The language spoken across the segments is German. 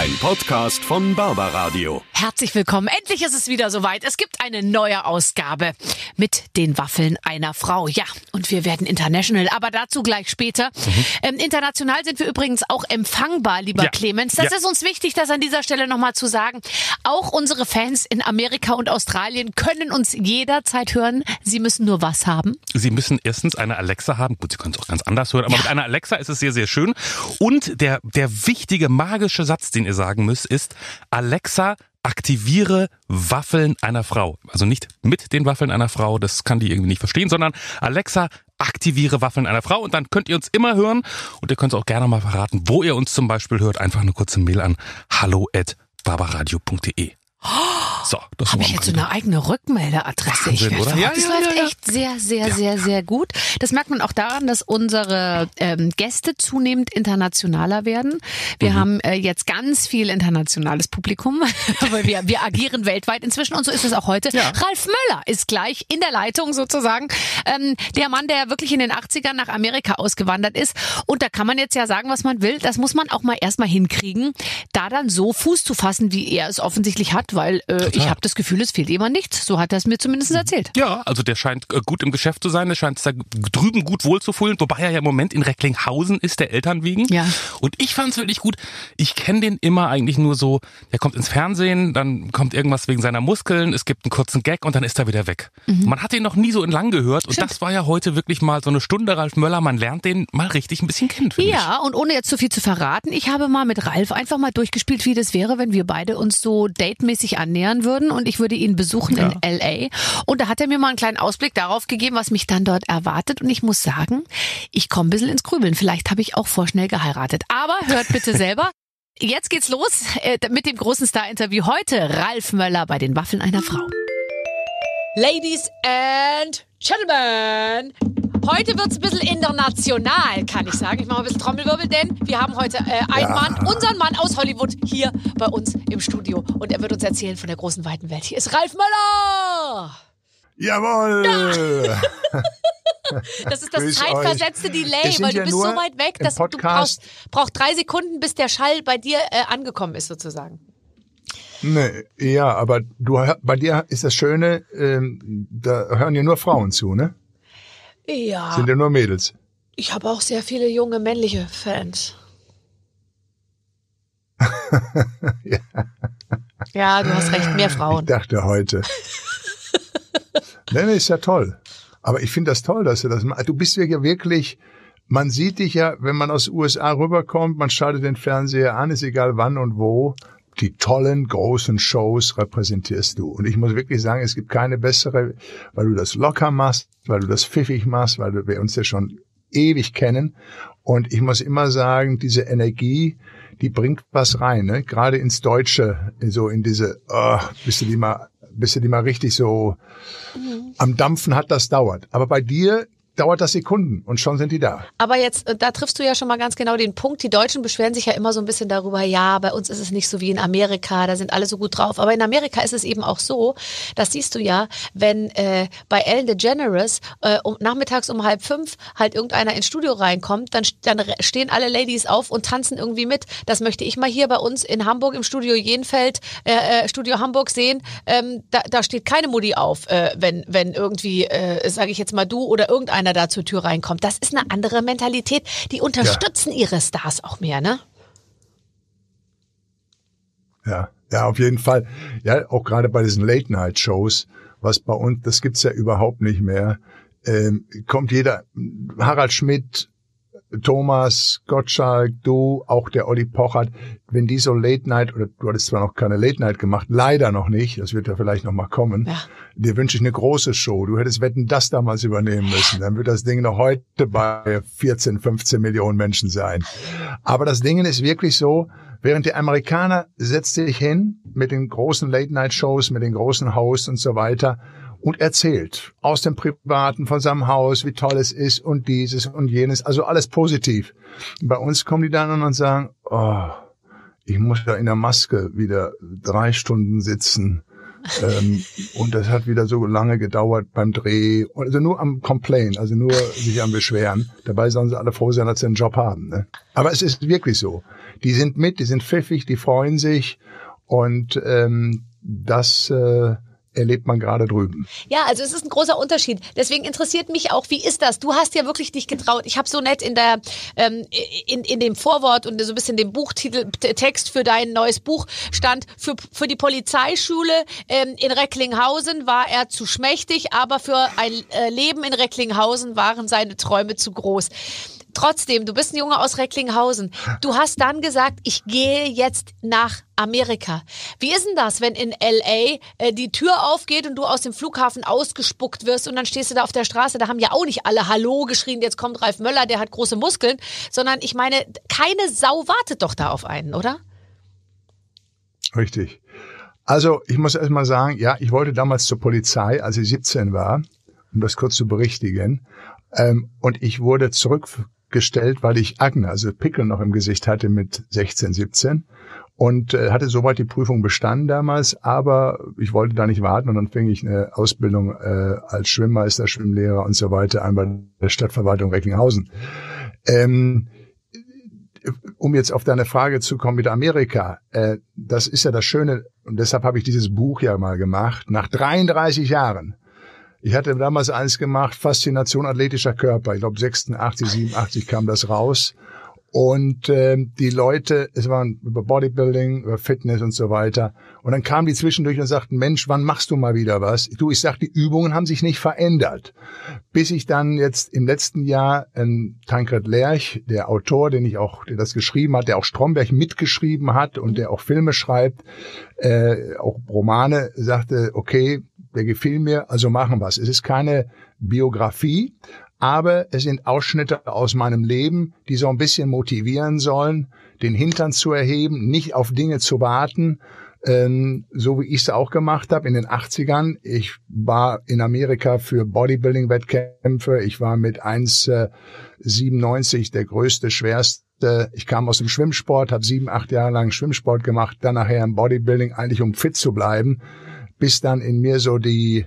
Ein Podcast von Barbaradio. Herzlich willkommen. Endlich ist es wieder soweit. Es gibt eine neue Ausgabe mit den Waffeln einer Frau. Ja, und wir werden international, aber dazu gleich später. Mhm. Ähm, international sind wir übrigens auch empfangbar, lieber ja. Clemens. Das ja. ist uns wichtig, das an dieser Stelle nochmal zu sagen. Auch unsere Fans in Amerika und Australien können uns jederzeit hören. Sie müssen nur was haben? Sie müssen erstens eine Alexa haben. Gut, Sie können es auch ganz anders hören, aber ja. mit einer Alexa ist es sehr, sehr schön. Und der, der wichtige, magische Satz, den ihr sagen müsst, ist Alexa, aktiviere Waffeln einer Frau. Also nicht mit den Waffeln einer Frau, das kann die irgendwie nicht verstehen, sondern Alexa, aktiviere Waffeln einer Frau und dann könnt ihr uns immer hören und ihr könnt auch gerne mal verraten, wo ihr uns zum Beispiel hört. Einfach eine kurze Mail an hallo. So, das Habe ich jetzt so eine eigene Rückmeldeadresse? Wahnsinn, ich oder? Ja, das ja, läuft ja, echt sehr, sehr, sehr, sehr gut. Das merkt man auch daran, dass unsere ähm, Gäste zunehmend internationaler werden. Wir mhm. haben äh, jetzt ganz viel internationales Publikum, weil wir, wir agieren weltweit inzwischen und so ist es auch heute. Ralf Möller ist gleich in der Leitung sozusagen. Ähm, der Mann, der wirklich in den 80ern nach Amerika ausgewandert ist. Und da kann man jetzt ja sagen, was man will. Das muss man auch mal erstmal hinkriegen, da dann so Fuß zu fassen, wie er es offensichtlich hat, weil äh, ich habe das Gefühl, es fehlt jemand nichts. So hat er es mir zumindest erzählt. Ja, also der scheint äh, gut im Geschäft zu sein. Der scheint da drüben gut wohlzufühlen, wobei er ja im Moment in Recklinghausen ist, der Eltern wegen. Ja. Und ich fand es wirklich gut. Ich kenne den immer eigentlich nur so, der kommt ins Fernsehen, dann kommt irgendwas wegen seiner Muskeln, es gibt einen kurzen Gag und dann ist er wieder weg. Mhm. Man hat ihn noch nie so in lang gehört und Stimmt. das war ja heute wirklich mal so eine Stunde Ralf Möller. Man lernt den mal richtig ein bisschen kennen. Ja, ich. und ohne jetzt zu viel zu verraten, ich habe mal mit Ralf einfach mal durchgespielt, wie das wäre, wenn wir beide uns so datemäßig annähern würden und ich würde ihn besuchen ja. in LA. Und da hat er mir mal einen kleinen Ausblick darauf gegeben, was mich dann dort erwartet. Und ich muss sagen, ich komme ein bisschen ins Grübeln. Vielleicht habe ich auch vorschnell geheiratet. Aber hört bitte selber. Jetzt geht's los äh, mit dem großen Star-Interview heute. Ralf Möller bei den Waffeln einer Frau. Ladies and Gentlemen, Heute wird's ein bisschen international, kann ich sagen. Ich mache ein bisschen Trommelwirbel, denn wir haben heute äh, einen ja. Mann, unseren Mann aus Hollywood, hier bei uns im Studio. Und er wird uns erzählen von der großen, weiten Welt. Hier ist Ralf Möller! Jawohl! Ja. Das ist das Grüß zeitversetzte euch. Delay, weil du bist so weit weg, dass du brauchst, brauchst drei Sekunden, bis der Schall bei dir äh, angekommen ist, sozusagen. Nee, ja, aber du, bei dir ist das Schöne, ähm, da hören ja nur Frauen zu, ne? Ja. Sind ja nur Mädels. Ich habe auch sehr viele junge männliche Fans. ja. ja, du hast recht, mehr Frauen. Ich dachte heute. nee, nee, ist ja toll. Aber ich finde das toll, dass du das machst. Du bist ja wirklich, man sieht dich ja, wenn man aus USA rüberkommt, man schaltet den Fernseher an, ist egal wann und wo die tollen, großen Shows repräsentierst du. Und ich muss wirklich sagen, es gibt keine bessere, weil du das locker machst, weil du das pfiffig machst, weil wir uns ja schon ewig kennen. Und ich muss immer sagen, diese Energie, die bringt was rein, ne? gerade ins Deutsche, so in diese, oh, bist du die mal, bist du die mal richtig so mhm. am Dampfen hat, das dauert. Aber bei dir dauert das Sekunden und schon sind die da. Aber jetzt, äh, da triffst du ja schon mal ganz genau den Punkt. Die Deutschen beschweren sich ja immer so ein bisschen darüber, ja, bei uns ist es nicht so wie in Amerika, da sind alle so gut drauf. Aber in Amerika ist es eben auch so, das siehst du ja, wenn äh, bei Ellen DeGeneres äh, um, nachmittags um halb fünf halt irgendeiner ins Studio reinkommt, dann, dann stehen alle Ladies auf und tanzen irgendwie mit. Das möchte ich mal hier bei uns in Hamburg im Studio Jenfeld, äh, äh Studio Hamburg sehen. Ähm, da, da steht keine Mutti auf, äh, wenn, wenn irgendwie, äh, sage ich jetzt mal du oder irgendeiner einer da zur Tür reinkommt. Das ist eine andere Mentalität. Die unterstützen ja. ihre Stars auch mehr, ne? Ja, ja, auf jeden Fall. Ja, auch gerade bei diesen Late-Night-Shows, was bei uns, das gibt's ja überhaupt nicht mehr. Ähm, kommt jeder, Harald Schmidt, Thomas, Gottschalk, du, auch der Olli Pochert, wenn die so Late Night, oder du hattest zwar noch keine Late Night gemacht, leider noch nicht, das wird ja vielleicht noch mal kommen, ja. dir wünsche ich eine große Show. Du hättest Wetten das damals übernehmen müssen. Dann wird das Ding noch heute bei 14, 15 Millionen Menschen sein. Aber das Ding ist wirklich so, während die Amerikaner setzt sich hin mit den großen Late Night Shows, mit den großen Hosts und so weiter und erzählt aus dem Privaten von seinem Haus, wie toll es ist und dieses und jenes, also alles positiv. Bei uns kommen die dann und sagen, oh, ich muss da in der Maske wieder drei Stunden sitzen ähm, und das hat wieder so lange gedauert beim Dreh. Also nur am Complain, also nur sich am Beschweren. Dabei sollen sie alle froh sein, dass sie einen Job haben. Ne? Aber es ist wirklich so. Die sind mit, die sind pfiffig, die freuen sich und ähm, das äh, erlebt man gerade drüben. Ja, also es ist ein großer Unterschied. Deswegen interessiert mich auch, wie ist das? Du hast ja wirklich dich getraut. Ich habe so nett in der ähm, in, in dem Vorwort und so ein bisschen dem Buchtitel Text für dein neues Buch stand für für die Polizeischule ähm, in Recklinghausen war er zu schmächtig, aber für ein äh, Leben in Recklinghausen waren seine Träume zu groß. Trotzdem, du bist ein Junge aus Recklinghausen. Du hast dann gesagt, ich gehe jetzt nach Amerika. Wie ist denn das, wenn in LA äh, die Tür aufgeht und du aus dem Flughafen ausgespuckt wirst und dann stehst du da auf der Straße? Da haben ja auch nicht alle Hallo geschrien, jetzt kommt Ralf Möller, der hat große Muskeln, sondern ich meine, keine Sau wartet doch da auf einen, oder? Richtig. Also, ich muss erst mal sagen, ja, ich wollte damals zur Polizei, als ich 17 war, um das kurz zu berichtigen. Ähm, und ich wurde zurück gestellt, weil ich Akne, also Pickel noch im Gesicht hatte mit 16, 17 und äh, hatte soweit die Prüfung bestanden damals, aber ich wollte da nicht warten und dann fing ich eine Ausbildung äh, als Schwimmmeister, Schwimmlehrer und so weiter an bei der Stadtverwaltung Recklinghausen. Ähm, um jetzt auf deine Frage zu kommen mit Amerika, äh, das ist ja das Schöne und deshalb habe ich dieses Buch ja mal gemacht. Nach 33 Jahren ich hatte damals eins gemacht, Faszination athletischer Körper. Ich glaube 86, 87 kam das raus. Und äh, die Leute, es waren über Bodybuilding, über Fitness und so weiter. Und dann kamen die zwischendurch und sagten, Mensch, wann machst du mal wieder was? Du, ich sag, die Übungen haben sich nicht verändert. Bis ich dann jetzt im letzten Jahr ein Tankred Lerch, der Autor, den ich auch, der das geschrieben hat, der auch Stromberg mitgeschrieben hat und der auch Filme schreibt, äh, auch Romane, sagte, okay, der gefiel mir, also machen es. Es ist keine Biografie, aber es sind Ausschnitte aus meinem Leben, die so ein bisschen motivieren sollen, den Hintern zu erheben, nicht auf Dinge zu warten, ähm, so wie ich es auch gemacht habe in den 80ern. Ich war in Amerika für Bodybuilding-Wettkämpfe. Ich war mit 1,97 äh, der größte, schwerste. Ich kam aus dem Schwimmsport, habe sieben, acht Jahre lang Schwimmsport gemacht, dann nachher im Bodybuilding, eigentlich um fit zu bleiben bis dann in mir so die,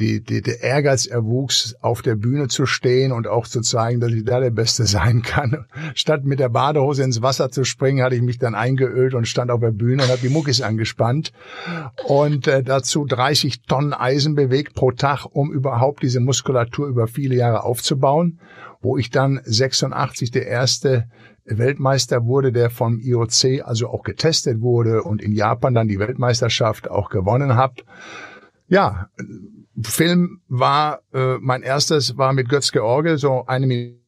die, die, der Ehrgeiz erwuchs, auf der Bühne zu stehen und auch zu zeigen, dass ich da der Beste sein kann. Statt mit der Badehose ins Wasser zu springen, hatte ich mich dann eingeölt und stand auf der Bühne und habe die Muckis angespannt und äh, dazu 30 Tonnen Eisen bewegt pro Tag, um überhaupt diese Muskulatur über viele Jahre aufzubauen, wo ich dann 86 der erste Weltmeister wurde, der vom IOC also auch getestet wurde und in Japan dann die Weltmeisterschaft auch gewonnen hat. Ja, Film war äh, mein erstes war mit Götz George so eine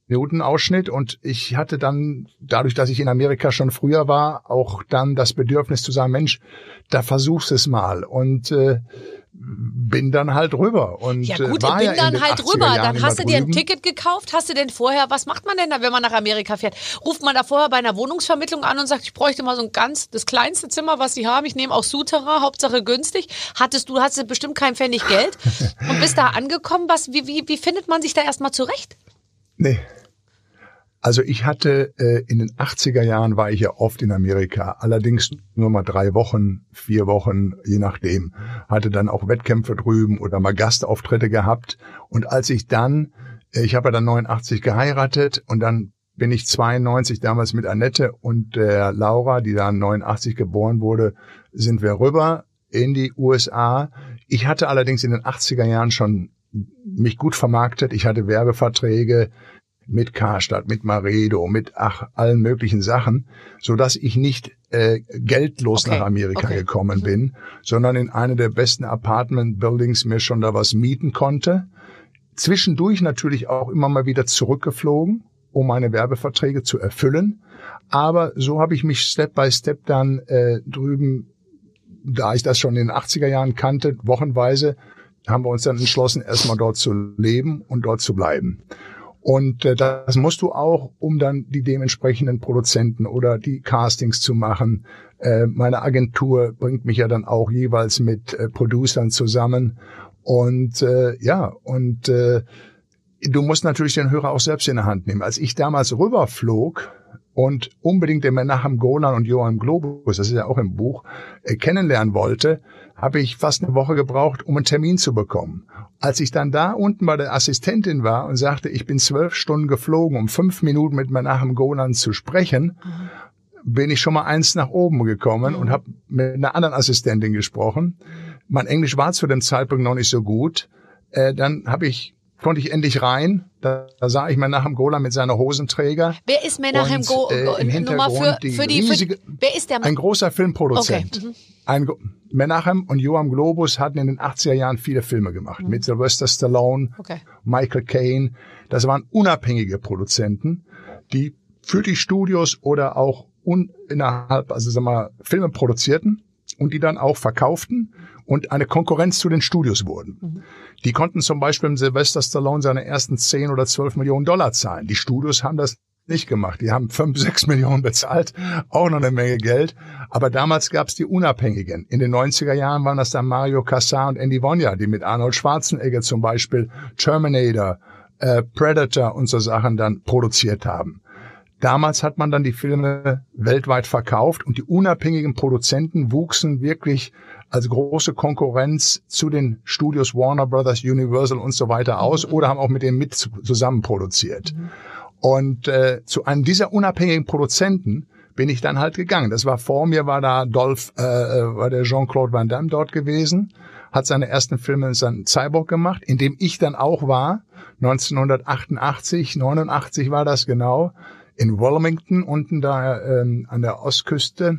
Minuten Ausschnitt und ich hatte dann dadurch, dass ich in Amerika schon früher war, auch dann das Bedürfnis zu sagen, Mensch, da versuch's es mal und äh, bin dann halt rüber und ja gut, äh, war bin ja dann halt rüber. Dann hast du dir ein Ticket gekauft. Hast du denn vorher? Was macht man denn da, wenn man nach Amerika fährt? Ruft man da vorher bei einer Wohnungsvermittlung an und sagt, ich bräuchte mal so ein ganz das kleinste Zimmer, was sie haben. Ich nehme auch Souterrain, Hauptsache günstig. Hattest du hattest bestimmt kein Pfennig Geld und bist da angekommen. Was wie wie wie findet man sich da erstmal zurecht? Nee, also ich hatte äh, in den 80er Jahren war ich ja oft in Amerika, allerdings nur mal drei Wochen, vier Wochen, je nachdem. Hatte dann auch Wettkämpfe drüben oder mal Gastauftritte gehabt. Und als ich dann, äh, ich habe ja dann 89 geheiratet und dann bin ich 92 damals mit Annette und der Laura, die dann 89 geboren wurde, sind wir rüber in die USA. Ich hatte allerdings in den 80er Jahren schon mich gut vermarktet. Ich hatte Werbeverträge mit Karstadt, mit Maredo, mit ach, allen möglichen Sachen, so dass ich nicht äh, geldlos okay. nach Amerika okay. gekommen bin, sondern in eine der besten Apartment Buildings mir schon da was mieten konnte. Zwischendurch natürlich auch immer mal wieder zurückgeflogen, um meine Werbeverträge zu erfüllen. Aber so habe ich mich Step by Step dann äh, drüben, da ich das schon in den 80er Jahren kannte, wochenweise, haben wir uns dann entschlossen, erstmal dort zu leben und dort zu bleiben. Und äh, das musst du auch, um dann die dementsprechenden Produzenten oder die Castings zu machen. Äh, meine Agentur bringt mich ja dann auch jeweils mit äh, Producern zusammen. Und äh, ja, und äh, du musst natürlich den Hörer auch selbst in der Hand nehmen. Als ich damals rüberflog und unbedingt den Menachem Golan und Johann Globus, das ist ja auch im Buch, äh, kennenlernen wollte, habe ich fast eine Woche gebraucht, um einen Termin zu bekommen. Als ich dann da unten bei der Assistentin war und sagte, ich bin zwölf Stunden geflogen, um fünf Minuten mit Menachem Golan zu sprechen, mhm. bin ich schon mal eins nach oben gekommen mhm. und habe mit einer anderen Assistentin gesprochen. Mein Englisch war zu dem Zeitpunkt noch nicht so gut. Äh, dann habe ich konnte ich endlich rein. Da, da sah ich Menachem Golan mit seiner Hosenträger. Wer ist Menachem Golan? Äh, Im Hintergrund für, für die, riesige, für, wer ist der? Ein großer Filmproduzent. Okay. Mhm. Ein, Menachem und Johann Globus hatten in den 80er Jahren viele Filme gemacht. Mhm. Mit Sylvester Stallone, okay. Michael Caine. Das waren unabhängige Produzenten, die für die Studios oder auch un, innerhalb, also sagen wir, Filme produzierten und die dann auch verkauften und eine Konkurrenz zu den Studios wurden. Mhm. Die konnten zum Beispiel im Sylvester Stallone seine ersten 10 oder 12 Millionen Dollar zahlen. Die Studios haben das nicht gemacht. Die haben 5, 6 Millionen bezahlt, auch noch eine Menge Geld. Aber damals gab es die Unabhängigen. In den 90er Jahren waren das dann Mario Cassar und Andy Vonia, die mit Arnold Schwarzenegger zum Beispiel Terminator, äh, Predator und so Sachen dann produziert haben. Damals hat man dann die Filme weltweit verkauft und die unabhängigen Produzenten wuchsen wirklich als große Konkurrenz zu den Studios Warner Brothers, Universal und so weiter aus mhm. oder haben auch mit denen mit zusammen produziert. Mhm. Und äh, zu einem dieser unabhängigen Produzenten bin ich dann halt gegangen. Das war vor mir, war da Dolph, äh, äh war der Jean-Claude Van Damme dort gewesen, hat seine ersten Filme in seinem Cyborg gemacht, in dem ich dann auch war. 1988, 89 war das genau, in Wilmington, unten da ähm, an der Ostküste.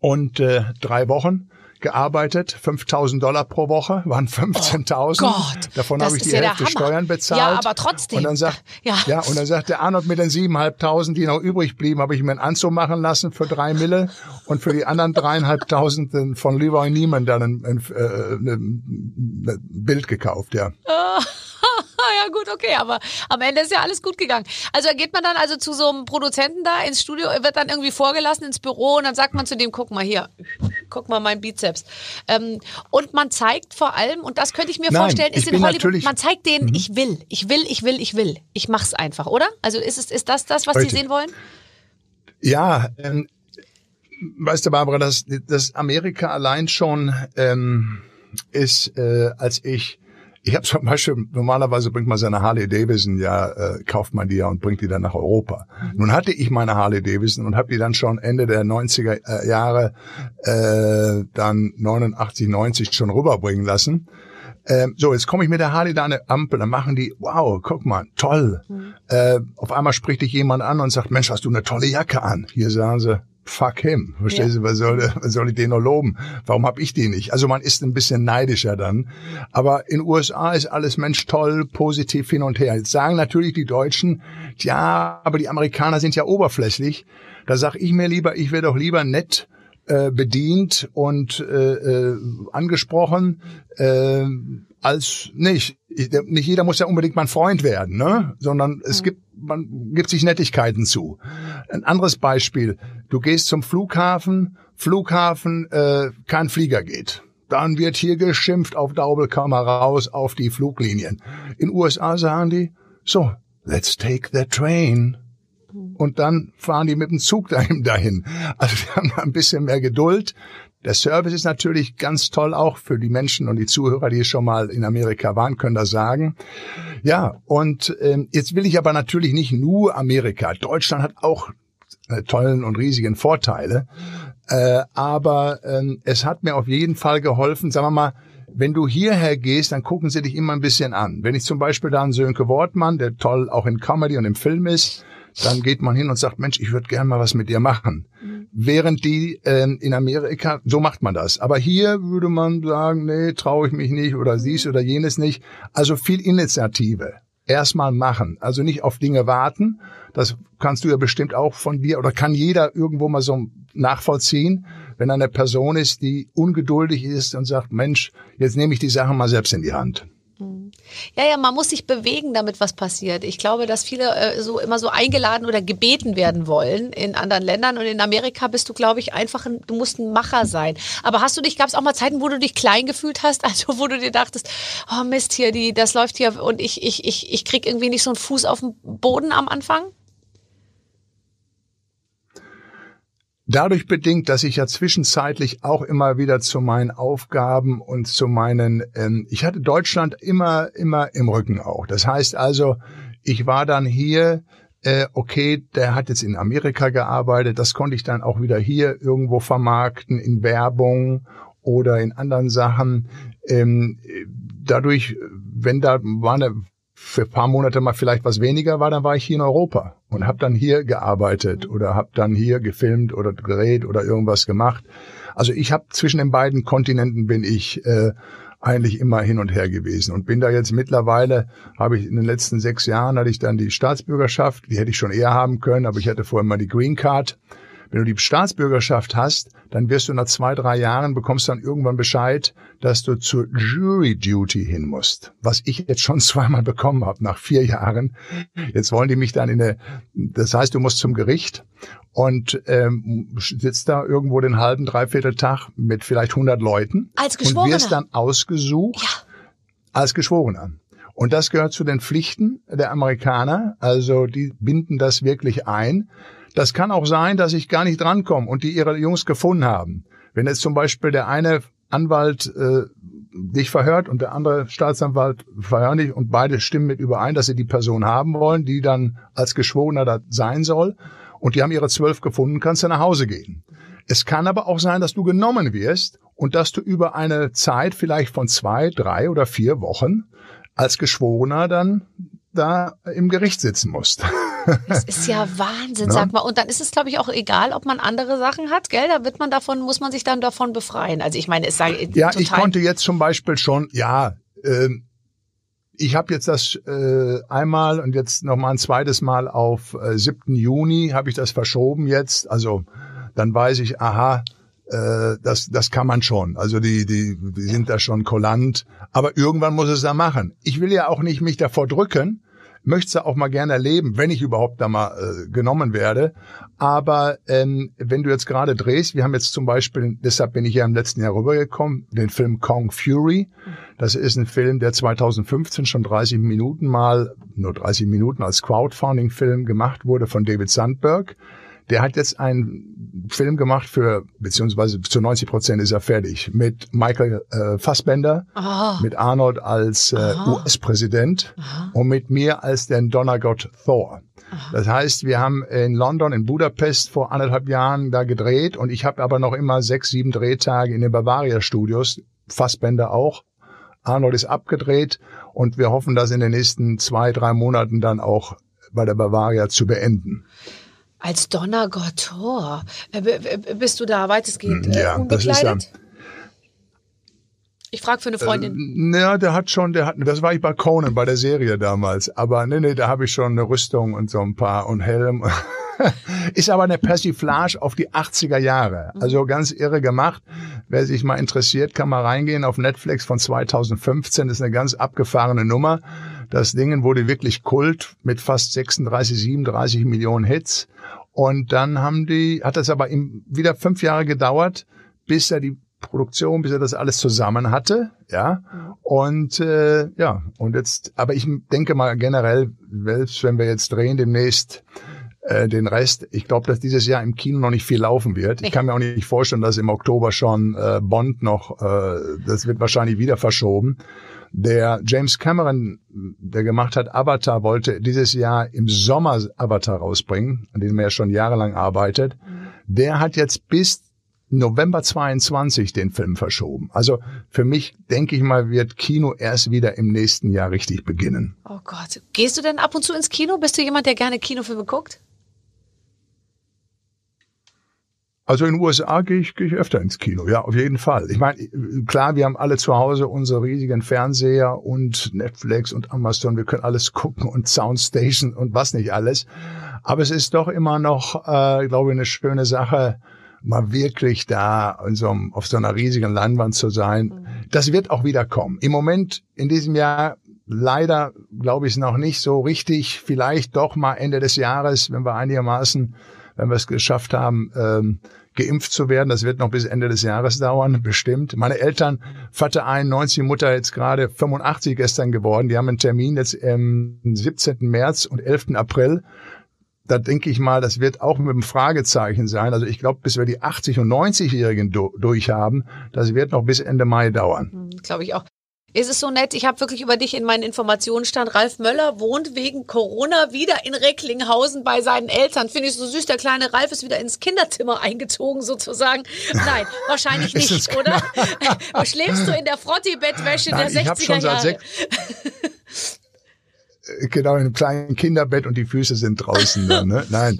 Und äh, drei Wochen gearbeitet, 5000 Dollar pro Woche, waren 15.000. Oh Davon habe ich die ja Hälfte Steuern bezahlt. Ja, aber trotzdem. Und dann sagt, ja. ja, und dann sagt der Arnold mit den 7.500, die noch übrig blieben, habe ich mir einen Anzug machen lassen für drei Mille und für die anderen dreieinhalbtausend von Leroy Neiman dann ein, ein, ein, äh, ein Bild gekauft, ja. Ja gut, okay, aber am Ende ist ja alles gut gegangen. Also geht man dann also zu so einem Produzenten da ins Studio, wird dann irgendwie vorgelassen ins Büro und dann sagt man zu dem, guck mal hier, guck mal mein Bizeps. Ähm, und man zeigt vor allem, und das könnte ich mir Nein, vorstellen, ist in Hollywood, man zeigt denen, mhm. ich will, ich will, ich will, ich will. Ich mach's einfach, oder? Also ist es, ist das das, was Heute. Sie sehen wollen? Ja, ähm, weißt du, Barbara, dass, dass Amerika allein schon ähm, ist, äh, als ich ich habe zum Beispiel, normalerweise bringt man seine Harley Davidson, ja, äh, kauft man die ja und bringt die dann nach Europa. Mhm. Nun hatte ich meine Harley Davidson und habe die dann schon Ende der 90er äh, Jahre, äh, dann 89, 90 schon rüberbringen lassen. Ähm, so, jetzt komme ich mit der Harley da an der Ampel, dann machen die, wow, guck mal, toll. Mhm. Äh, auf einmal spricht dich jemand an und sagt, Mensch, hast du eine tolle Jacke an? Hier sagen sie, fuck him. Verstehst ja. du, was soll, was soll ich den noch loben? Warum hab ich die nicht? Also man ist ein bisschen neidischer dann. Aber in USA ist alles Mensch toll, positiv hin und her. Jetzt sagen natürlich die Deutschen, ja, aber die Amerikaner sind ja oberflächlich. Da sag ich mir lieber, ich wäre doch lieber nett äh, bedient und äh, äh, angesprochen, äh, als nicht. Nicht jeder muss ja unbedingt mein Freund werden, ne? Sondern es mhm. gibt, man gibt sich Nettigkeiten zu. Ein anderes Beispiel. Du gehst zum Flughafen, Flughafen, äh, kein Flieger geht. Dann wird hier geschimpft auf Daubelkammer raus auf die Fluglinien. In USA sagen die, so, let's take the train. Und dann fahren die mit dem Zug dahin. Also wir haben ein bisschen mehr Geduld. Der Service ist natürlich ganz toll auch für die Menschen und die Zuhörer, die schon mal in Amerika waren, können das sagen. Ja, und ähm, jetzt will ich aber natürlich nicht nur Amerika. Deutschland hat auch äh, tollen und riesigen Vorteile. Äh, aber ähm, es hat mir auf jeden Fall geholfen, sagen wir mal, wenn du hierher gehst, dann gucken sie dich immer ein bisschen an. Wenn ich zum Beispiel da einen Sönke Wortmann, der toll auch in Comedy und im Film ist, dann geht man hin und sagt, Mensch, ich würde gerne mal was mit dir machen. Mhm. Während die ähm, in Amerika, so macht man das. Aber hier würde man sagen, nee, traue ich mich nicht oder siehst oder jenes nicht. Also viel Initiative. Erstmal machen. Also nicht auf Dinge warten. Das kannst du ja bestimmt auch von dir oder kann jeder irgendwo mal so nachvollziehen, wenn eine Person ist, die ungeduldig ist und sagt, Mensch, jetzt nehme ich die Sache mal selbst in die Hand. Ja, ja, man muss sich bewegen, damit was passiert. Ich glaube, dass viele äh, so immer so eingeladen oder gebeten werden wollen in anderen Ländern und in Amerika bist du, glaube ich, einfach ein, du musst ein Macher sein. Aber hast du dich, gab es auch mal Zeiten, wo du dich klein gefühlt hast, also wo du dir dachtest, oh Mist hier, die, das läuft hier und ich, ich, ich, ich krieg irgendwie nicht so einen Fuß auf den Boden am Anfang? Dadurch bedingt, dass ich ja zwischenzeitlich auch immer wieder zu meinen Aufgaben und zu meinen, ähm, ich hatte Deutschland immer, immer im Rücken auch. Das heißt also, ich war dann hier, äh, okay, der hat jetzt in Amerika gearbeitet, das konnte ich dann auch wieder hier irgendwo vermarkten in Werbung oder in anderen Sachen. Ähm, dadurch, wenn da war eine für paar Monate mal vielleicht was weniger war, dann war ich hier in Europa und habe dann hier gearbeitet oder habe dann hier gefilmt oder gedreht oder irgendwas gemacht. Also ich habe zwischen den beiden Kontinenten bin ich äh, eigentlich immer hin und her gewesen und bin da jetzt mittlerweile, habe ich in den letzten sechs Jahren hatte ich dann die Staatsbürgerschaft, die hätte ich schon eher haben können, aber ich hatte vorher mal die Green Card wenn du die Staatsbürgerschaft hast, dann wirst du nach zwei, drei Jahren bekommst dann irgendwann Bescheid, dass du zur Jury Duty hin musst. Was ich jetzt schon zweimal bekommen habe nach vier Jahren. Jetzt wollen die mich dann in eine, das heißt, du musst zum Gericht und ähm, sitzt da irgendwo den halben, dreiviertel Tag mit vielleicht 100 Leuten als Geschworener. und wirst dann ausgesucht ja. als Geschworener. Und das gehört zu den Pflichten der Amerikaner. Also die binden das wirklich ein. Das kann auch sein, dass ich gar nicht drankomme und die ihre Jungs gefunden haben. Wenn jetzt zum Beispiel der eine Anwalt äh, dich verhört und der andere Staatsanwalt verhört dich und beide stimmen mit überein, dass sie die Person haben wollen, die dann als Geschworener da sein soll und die haben ihre zwölf gefunden, kannst du nach Hause gehen. Es kann aber auch sein, dass du genommen wirst und dass du über eine Zeit vielleicht von zwei, drei oder vier Wochen als Geschworener dann da im Gericht sitzen musst. Das ist ja Wahnsinn, ja. sag mal. Und dann ist es, glaube ich, auch egal, ob man andere Sachen hat, gell? Da wird man davon, muss man sich dann davon befreien. Also ich meine, es sei Ja, ich konnte jetzt zum Beispiel schon, ja, äh, ich habe jetzt das äh, einmal und jetzt noch mal ein zweites Mal auf äh, 7. Juni habe ich das verschoben jetzt. Also dann weiß ich, aha, äh, das, das kann man schon. Also die, die, die sind da schon kollant. Aber irgendwann muss es da machen. Ich will ja auch nicht mich davor drücken, möchte es auch mal gerne erleben, wenn ich überhaupt da mal äh, genommen werde. Aber ähm, wenn du jetzt gerade drehst, wir haben jetzt zum Beispiel, deshalb bin ich ja im letzten Jahr rübergekommen, den Film Kong Fury. Das ist ein Film, der 2015 schon 30 Minuten mal, nur 30 Minuten als Crowdfunding-Film gemacht wurde von David Sandberg. Der hat jetzt einen Film gemacht für, beziehungsweise zu 90 Prozent ist er fertig, mit Michael äh, Fassbender, Aha. mit Arnold als äh, US-Präsident und mit mir als den Donnergott Thor. Aha. Das heißt, wir haben in London, in Budapest vor anderthalb Jahren da gedreht und ich habe aber noch immer sechs, sieben Drehtage in den Bavaria Studios, Fassbender auch. Arnold ist abgedreht und wir hoffen, das in den nächsten zwei, drei Monaten dann auch bei der Bavaria zu beenden. Als Donnergott Thor. Äh, bist du da weitestgehend äh, ja, unbekleidet? Das ist ja, ich frage für eine Freundin. Äh, ja, der hat schon, der hat, das war ich bei Conan bei der Serie damals. Aber nee, nee, da habe ich schon eine Rüstung und so ein paar und Helm. ist aber eine Persiflage auf die 80er Jahre. Mhm. Also ganz irre gemacht. Wer sich mal interessiert, kann mal reingehen auf Netflix von 2015. Das ist eine ganz abgefahrene Nummer. Das Ding wurde wirklich Kult mit fast 36, 37 Millionen Hits. Und dann haben die, hat das aber wieder fünf Jahre gedauert, bis er die Produktion, bis er das alles zusammen hatte, ja. Und äh, ja, und jetzt, aber ich denke mal generell, selbst wenn wir jetzt drehen demnächst äh, den Rest, ich glaube, dass dieses Jahr im Kino noch nicht viel laufen wird. Ich kann mir auch nicht vorstellen, dass im Oktober schon äh, Bond noch, äh, das wird wahrscheinlich wieder verschoben. Der James Cameron, der gemacht hat Avatar, wollte dieses Jahr im Sommer Avatar rausbringen, an dem er schon jahrelang arbeitet. Der hat jetzt bis November 22 den Film verschoben. Also für mich, denke ich mal, wird Kino erst wieder im nächsten Jahr richtig beginnen. Oh Gott. Gehst du denn ab und zu ins Kino? Bist du jemand, der gerne Kinofilme guckt? Also in den USA gehe ich, gehe ich öfter ins Kino, ja, auf jeden Fall. Ich meine, klar, wir haben alle zu Hause unsere riesigen Fernseher und Netflix und Amazon, wir können alles gucken und Soundstation und was nicht alles. Aber es ist doch immer noch, äh, glaube ich, eine schöne Sache, mal wirklich da so, auf so einer riesigen Leinwand zu sein. Das wird auch wieder kommen. Im Moment, in diesem Jahr, leider glaube ich es noch nicht so richtig. Vielleicht doch mal Ende des Jahres, wenn wir einigermaßen wenn wir es geschafft haben, ähm, geimpft zu werden. Das wird noch bis Ende des Jahres dauern, bestimmt. Meine Eltern, Vater 91, Mutter jetzt gerade 85 gestern geworden. Die haben einen Termin jetzt am 17. März und 11. April da denke ich mal, das wird auch mit einem Fragezeichen sein. Also ich glaube, bis wir die 80 und 90-Jährigen do, durchhaben, das wird noch bis Ende Mai dauern. Hm, glaube ich auch. Es ist so nett, ich habe wirklich über dich in meinen Informationen stand, Ralf Möller wohnt wegen Corona wieder in Recklinghausen bei seinen Eltern. Finde ich so süß, der kleine Ralf ist wieder ins Kinderzimmer eingezogen sozusagen. Nein, wahrscheinlich nicht, oder? Schläfst du in der Frotti-Bettwäsche der 60er Jahre? genau, in einem kleinen Kinderbett und die Füße sind draußen. Dann, ne? Nein,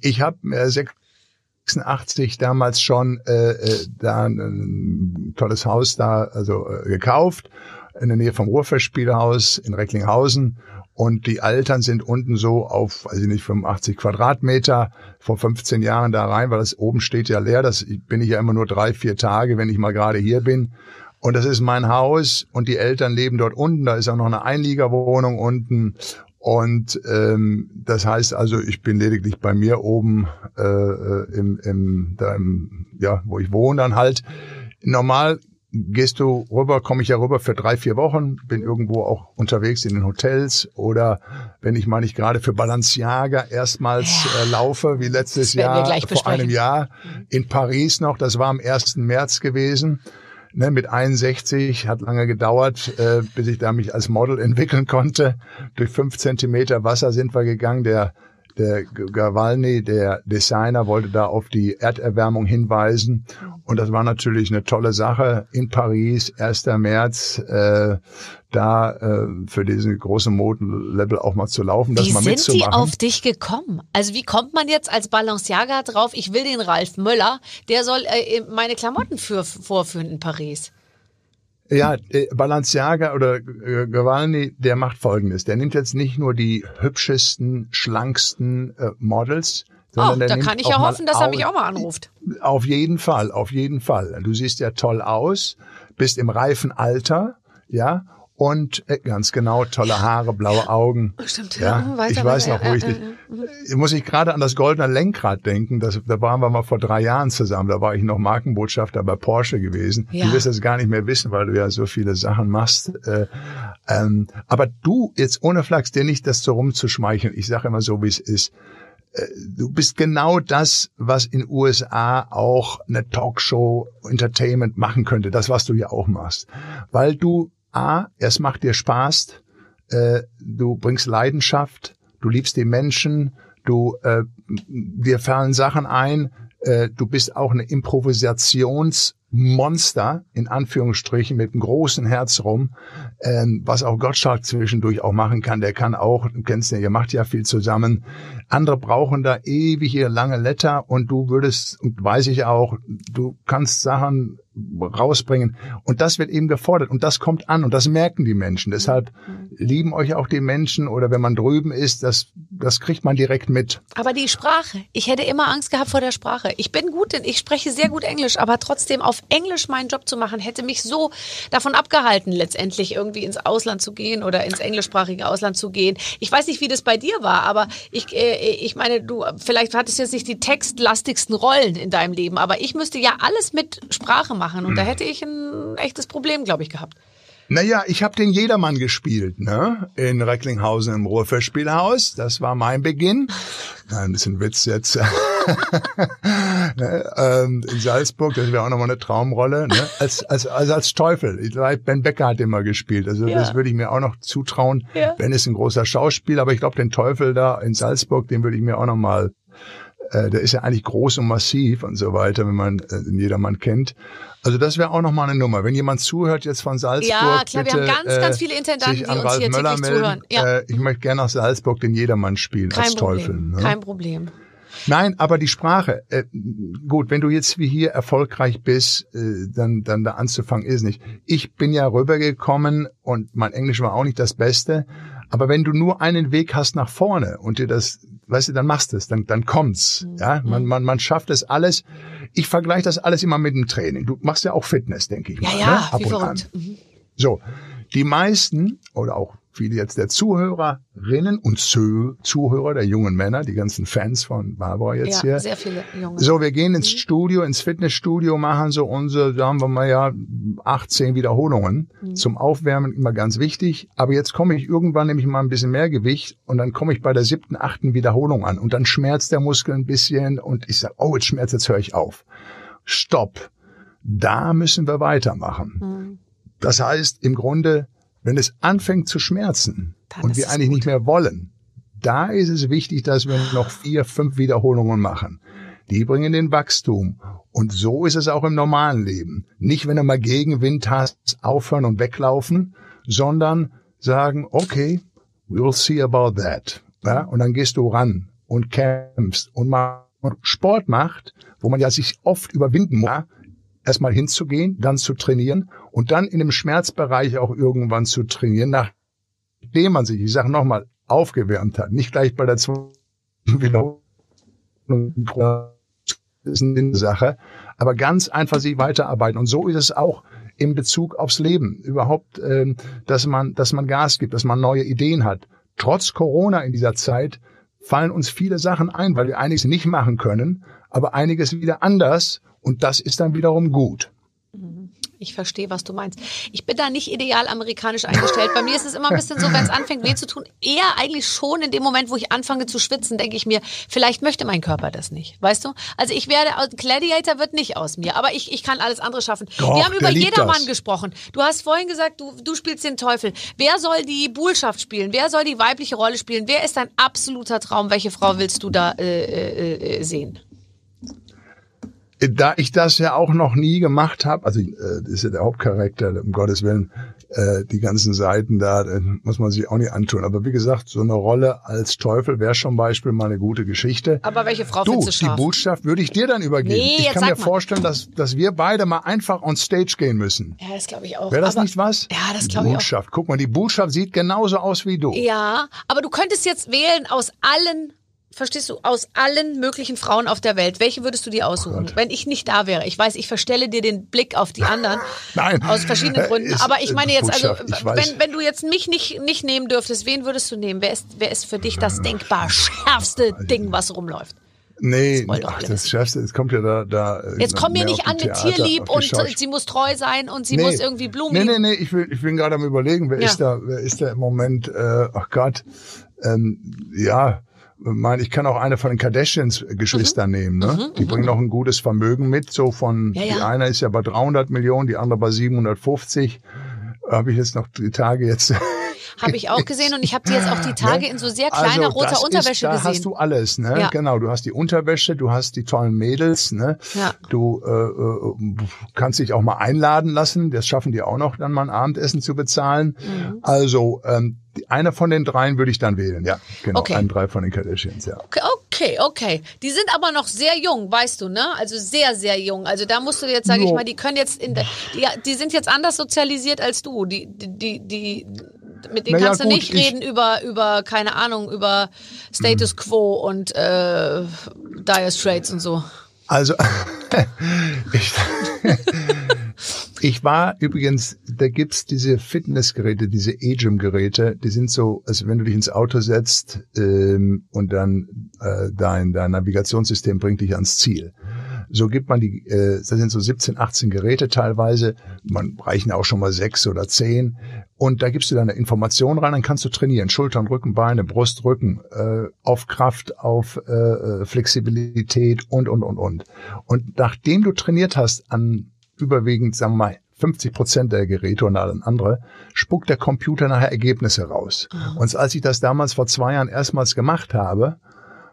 ich habe äh, 86 damals schon äh, äh, da ein tolles Haus da also äh, gekauft in der Nähe vom Ruhrfestspielhaus in Recklinghausen und die Eltern sind unten so auf, weiß ich nicht, 85 Quadratmeter vor 15 Jahren da rein, weil das oben steht ja leer. Das bin ich ja immer nur drei, vier Tage, wenn ich mal gerade hier bin. Und das ist mein Haus und die Eltern leben dort unten. Da ist auch noch eine Einliegerwohnung unten. Und ähm, das heißt also, ich bin lediglich bei mir oben äh, äh im, im, da im, ja, wo ich wohne dann halt. Normal gehst du rüber, komme ich ja rüber für drei, vier Wochen, bin irgendwo auch unterwegs in den Hotels oder wenn ich mal nicht gerade für Balenciaga erstmals äh, laufe, wie letztes Jahr, vor einem Jahr in Paris noch, das war am 1. März gewesen ne, mit 61, hat lange gedauert, äh, bis ich da mich als Model entwickeln konnte. Durch fünf Zentimeter Wasser sind wir gegangen. Der der Gawalny, der Designer, wollte da auf die Erderwärmung hinweisen. Und das war natürlich eine tolle Sache in Paris, 1. März, äh, da äh, für diesen großen Modenlevel auch mal zu laufen, das wie mal mitzumachen. Wie sind die auf dich gekommen? Also wie kommt man jetzt als Balenciaga drauf, ich will den Ralf Möller, der soll äh, meine Klamotten für, vorführen in Paris? Ja, äh, Balenciaga oder äh, Gavalni, der macht Folgendes. Der nimmt jetzt nicht nur die hübschesten, schlanksten äh, Models, sondern oh, der da nimmt kann ich ja hoffen, dass er mich auch mal anruft. Auf jeden Fall, auf jeden Fall. Du siehst ja toll aus, bist im reifen Alter, ja, und äh, ganz genau tolle Haare, blaue Augen. Stimmt, ja. ja ich weiß noch, wo ich dich, äh, muss ich gerade an das goldene Lenkrad denken. Das, da waren wir mal vor drei Jahren zusammen. Da war ich noch Markenbotschafter bei Porsche gewesen. Ja. Du wirst das gar nicht mehr wissen, weil du ja so viele Sachen machst. Äh, ähm, aber du jetzt ohne Flachs, dir nicht das so rumzuschmeicheln. Ich sage immer so, wie es ist äh, du bist genau das, was in USA auch eine Talkshow Entertainment machen könnte, das was du hier auch machst, weil du A, es macht dir Spaß, äh, du bringst Leidenschaft, du liebst die Menschen, du äh, dir fallen Sachen ein, äh, du bist auch eine Improvisationsmonster, in Anführungsstrichen, mit einem großen Herz rum, ähm, was auch Gottschalk zwischendurch auch machen kann. Der kann auch, du kennst ja, ihr macht ja viel zusammen. Andere brauchen da ewige lange Letter und du würdest, und weiß ich auch, du kannst Sachen rausbringen. Und das wird eben gefordert und das kommt an und das merken die Menschen. Deshalb lieben euch auch die Menschen oder wenn man drüben ist, das, das kriegt man direkt mit. Aber die Sprache, ich hätte immer Angst gehabt vor der Sprache. Ich bin gut, ich spreche sehr gut Englisch, aber trotzdem auf Englisch meinen Job zu machen, hätte mich so davon abgehalten, letztendlich irgendwie ins Ausland zu gehen oder ins englischsprachige Ausland zu gehen. Ich weiß nicht, wie das bei dir war, aber ich, äh, ich meine, du, vielleicht hattest jetzt nicht die textlastigsten Rollen in deinem Leben, aber ich müsste ja alles mit Sprache machen machen. Und da hm. hätte ich ein echtes Problem, glaube ich, gehabt. Naja, ich habe den Jedermann gespielt, ne? In Recklinghausen im Ruhrfestspielhaus. Das war mein Beginn. Ein Witz jetzt. ne? ähm, in Salzburg, das wäre auch nochmal eine Traumrolle. Ne? Als, als, also als Teufel. Ich, ben Becker hat immer gespielt. Also ja. das würde ich mir auch noch zutrauen. Ja. Ben ist ein großer Schauspieler, aber ich glaube, den Teufel da in Salzburg, den würde ich mir auch nochmal äh, der ist ja eigentlich groß und massiv und so weiter, wenn man äh, jedermann kennt. Also das wäre auch nochmal eine Nummer. Wenn jemand zuhört jetzt von Salzburg, ja klar, bitte, wir haben ganz, ganz viele Intendanten, die uns Ralf hier Möller täglich zuhören. Ja. Äh, ich möchte gerne nach Salzburg den Jedermann spielen Kein als Problem. Teufel. Ne? Kein Problem. Nein, aber die Sprache, äh, gut, wenn du jetzt wie hier erfolgreich bist, äh, dann, dann da anzufangen ist nicht. Ich bin ja rübergekommen und mein Englisch war auch nicht das Beste, aber wenn du nur einen Weg hast nach vorne und dir das weißt du, dann machst du es, dann, dann kommt's. Mhm. Ja, man, man, man schafft es alles. Ich vergleiche das alles immer mit dem Training. Du machst ja auch Fitness, denke ich ja, mal. Ja, ne? Ab wie verrückt. Mhm. So, die meisten oder auch viele jetzt der Zuhörerinnen und Zuhörer, der jungen Männer, die ganzen Fans von Barbara jetzt ja, hier. sehr viele junge. So, wir gehen ins Studio, ins Fitnessstudio, machen so unsere, sagen wir mal ja, 18 Wiederholungen. Zum Aufwärmen immer ganz wichtig. Aber jetzt komme ich irgendwann nämlich mal ein bisschen mehr Gewicht und dann komme ich bei der siebten, achten Wiederholung an und dann schmerzt der Muskel ein bisschen und ich sage, oh, jetzt schmerzt, jetzt höre ich auf. Stopp. Da müssen wir weitermachen. Das heißt, im Grunde, wenn es anfängt zu schmerzen Dann und wir eigentlich gut. nicht mehr wollen, da ist es wichtig, dass wir noch vier, fünf Wiederholungen machen. Die bringen den Wachstum. Und so ist es auch im normalen Leben. Nicht, wenn du mal Gegenwind hast, aufhören und weglaufen, sondern sagen, okay, we'll see about that. Ja, und dann gehst du ran und kämpfst und mal Sport macht, wo man ja sich oft überwinden muss, erstmal hinzugehen, dann zu trainieren und dann in dem Schmerzbereich auch irgendwann zu trainieren, nachdem man sich, ich sage nochmal, aufgewärmt hat. Nicht gleich bei der zweiten Wiederholung. Ist eine Sache. Aber ganz einfach sich weiterarbeiten. Und so ist es auch in Bezug aufs Leben. Überhaupt, ähm, dass man, dass man Gas gibt, dass man neue Ideen hat. Trotz Corona in dieser Zeit fallen uns viele Sachen ein, weil wir einiges nicht machen können, aber einiges wieder anders. Und das ist dann wiederum gut. Ich verstehe, was du meinst. Ich bin da nicht ideal amerikanisch eingestellt. Bei mir ist es immer ein bisschen so, wenn es anfängt weh zu tun, eher eigentlich schon in dem Moment, wo ich anfange zu schwitzen, denke ich mir, vielleicht möchte mein Körper das nicht. Weißt du? Also ich werde, Gladiator wird nicht aus mir, aber ich, ich kann alles andere schaffen. Doch, Wir haben über jedermann das. gesprochen. Du hast vorhin gesagt, du, du spielst den Teufel. Wer soll die Buhlschaft spielen? Wer soll die weibliche Rolle spielen? Wer ist dein absoluter Traum? Welche Frau willst du da äh, äh, äh, sehen? Da ich das ja auch noch nie gemacht habe, also äh, das ist ja der Hauptcharakter, um Gottes Willen, äh, die ganzen Seiten da, äh, muss man sich auch nicht antun. Aber wie gesagt, so eine Rolle als Teufel wäre schon Beispiel mal eine gute Geschichte. Aber welche Frau Du, findest du die? Botschaft würde ich dir dann übergeben. Nee, ich kann mir mal. vorstellen, dass, dass wir beide mal einfach on stage gehen müssen. Ja, das glaube ich auch. Wäre das Aber- nicht was? Ja, das glaube ich auch. Botschaft. Guck mal, die Botschaft sieht genauso aus wie du. Ja, aber du könntest jetzt wählen aus allen, verstehst du, aus allen möglichen Frauen auf der Welt. Welche würdest du dir aussuchen, wenn ich nicht da wäre? Ich weiß, ich verstelle dir den Blick auf die anderen. Nein. Aus verschiedenen Äh, Gründen. ist, aber ich meine jetzt, also, wenn, wenn du jetzt mich nicht, nicht nehmen dürftest, wen würdest du nehmen? Wer ist, wer ist für dich das denkbar schärfste Ding, was rumläuft? Nee, wollen doch ach, das. Schärfste, es kommt ja da, da äh, Jetzt komm mir nicht an mit Theater, Tierlieb und sie muss treu sein und sie muss irgendwie Blumen Nee, nee, nee, ich, will, ich bin gerade am überlegen, wer Ja. ist da, wer ist da im Moment, äh, ach Gott, ähm, ja, mein, ich kann auch eine von den Kardashians Geschwistern nehmen, ne? die bringen noch ein gutes Vermögen mit, so von, Mhm, Ja, die ja. eine ist ja bei 300 Millionen, die andere bei 750, habe ich jetzt noch die Tage jetzt Habe ich auch gesehen und ich habe die jetzt auch die Tage in so sehr kleiner also, roter Unterwäsche ist, da gesehen. hast du alles, ne? Ja. Genau, du hast die Unterwäsche, du hast die tollen Mädels, ne? Ja. Du äh, äh, kannst dich auch mal einladen lassen. Das schaffen die auch noch, dann mal ein Abendessen zu bezahlen. Mhm. Also ähm, einer von den dreien würde ich dann wählen, ja. Genau, Okay. einen drei von den Kardashians, ja. Okay, okay, okay. Die sind aber noch sehr jung, weißt du, ne? Also sehr, sehr jung. Also da musst du jetzt, sage ich mal, die können jetzt in der, die, die sind jetzt anders sozialisiert als du. Die, die, die, die mit denen Naja, kannst du gut, nicht ich- reden über, über, keine Ahnung, über Status Quo und äh, Dire Straits und so. Also ich, ich war übrigens, da gibt's diese Fitnessgeräte, diese Agem-Geräte, die sind so, also wenn du dich ins Auto setzt ähm, und dann äh, dein, dein Navigationssystem bringt dich ans Ziel. So gibt man die, äh, das sind so 17, 18 Geräte teilweise, man reichen auch schon mal sechs oder zehn. Und da gibst du deine Informationen rein, dann kannst du trainieren. Schultern, Rücken, Beine, Brust, Rücken, äh, auf Kraft, auf äh, äh, Flexibilität und, und, und, und. Und nachdem du trainiert hast an überwiegend, sagen wir mal, 50 Prozent der Geräte und allen andere, spuckt der Computer nachher Ergebnisse raus. Und als ich das damals vor zwei Jahren erstmals gemacht habe,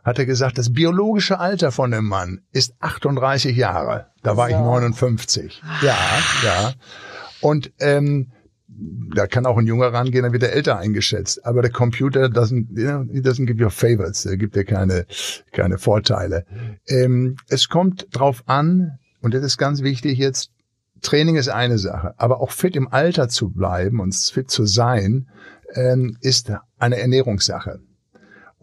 hat er gesagt, das biologische Alter von dem Mann ist 38 Jahre. Da war ich 59. Ja, ja. Und ähm, da kann auch ein Junger rangehen, dann wird er älter eingeschätzt. Aber der Computer know, he doesn't give you favors, der gibt dir keine, keine Vorteile. Ähm, es kommt drauf an, und das ist ganz wichtig jetzt, Training ist eine Sache, aber auch fit im Alter zu bleiben und fit zu sein, ähm, ist eine Ernährungssache.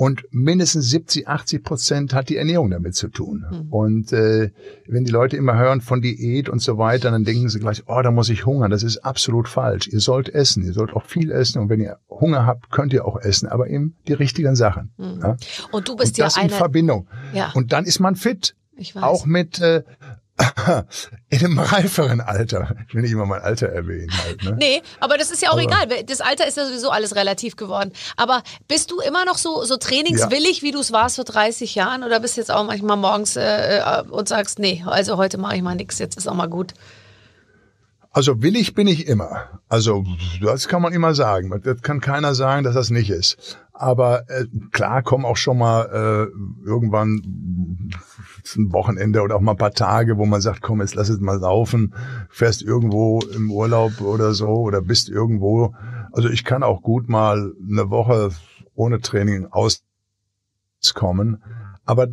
Und mindestens 70, 80 Prozent hat die Ernährung damit zu tun. Mhm. Und äh, wenn die Leute immer hören von Diät und so weiter, dann denken sie gleich, oh, da muss ich hungern. Das ist absolut falsch. Ihr sollt essen, ihr sollt auch viel essen. Und wenn ihr Hunger habt, könnt ihr auch essen, aber eben die richtigen Sachen. Mhm. Ja? Und du bist und das ja in Verbindung. Ja. Und dann ist man fit. Ich weiß. Auch mit äh, in einem reiferen Alter. Ich will nicht immer mein Alter erwähnen halt. Ne? Nee, aber das ist ja auch Aber- egal. Das Alter ist ja sowieso alles relativ geworden. Aber bist du immer noch so, so trainingswillig, wie du es warst vor 30 Jahren? Oder bist du jetzt auch manchmal morgens äh, äh, und sagst, nee, also heute mache ich mal nichts, jetzt ist auch mal gut. Also willig bin ich immer. Also das kann man immer sagen. Das kann keiner sagen, dass das nicht ist. Aber äh, klar kommen auch schon mal äh, irgendwann ein Wochenende oder auch mal ein paar Tage, wo man sagt, komm, jetzt lass es mal laufen, fährst irgendwo im Urlaub oder so oder bist irgendwo. Also ich kann auch gut mal eine Woche ohne Training auskommen. Aber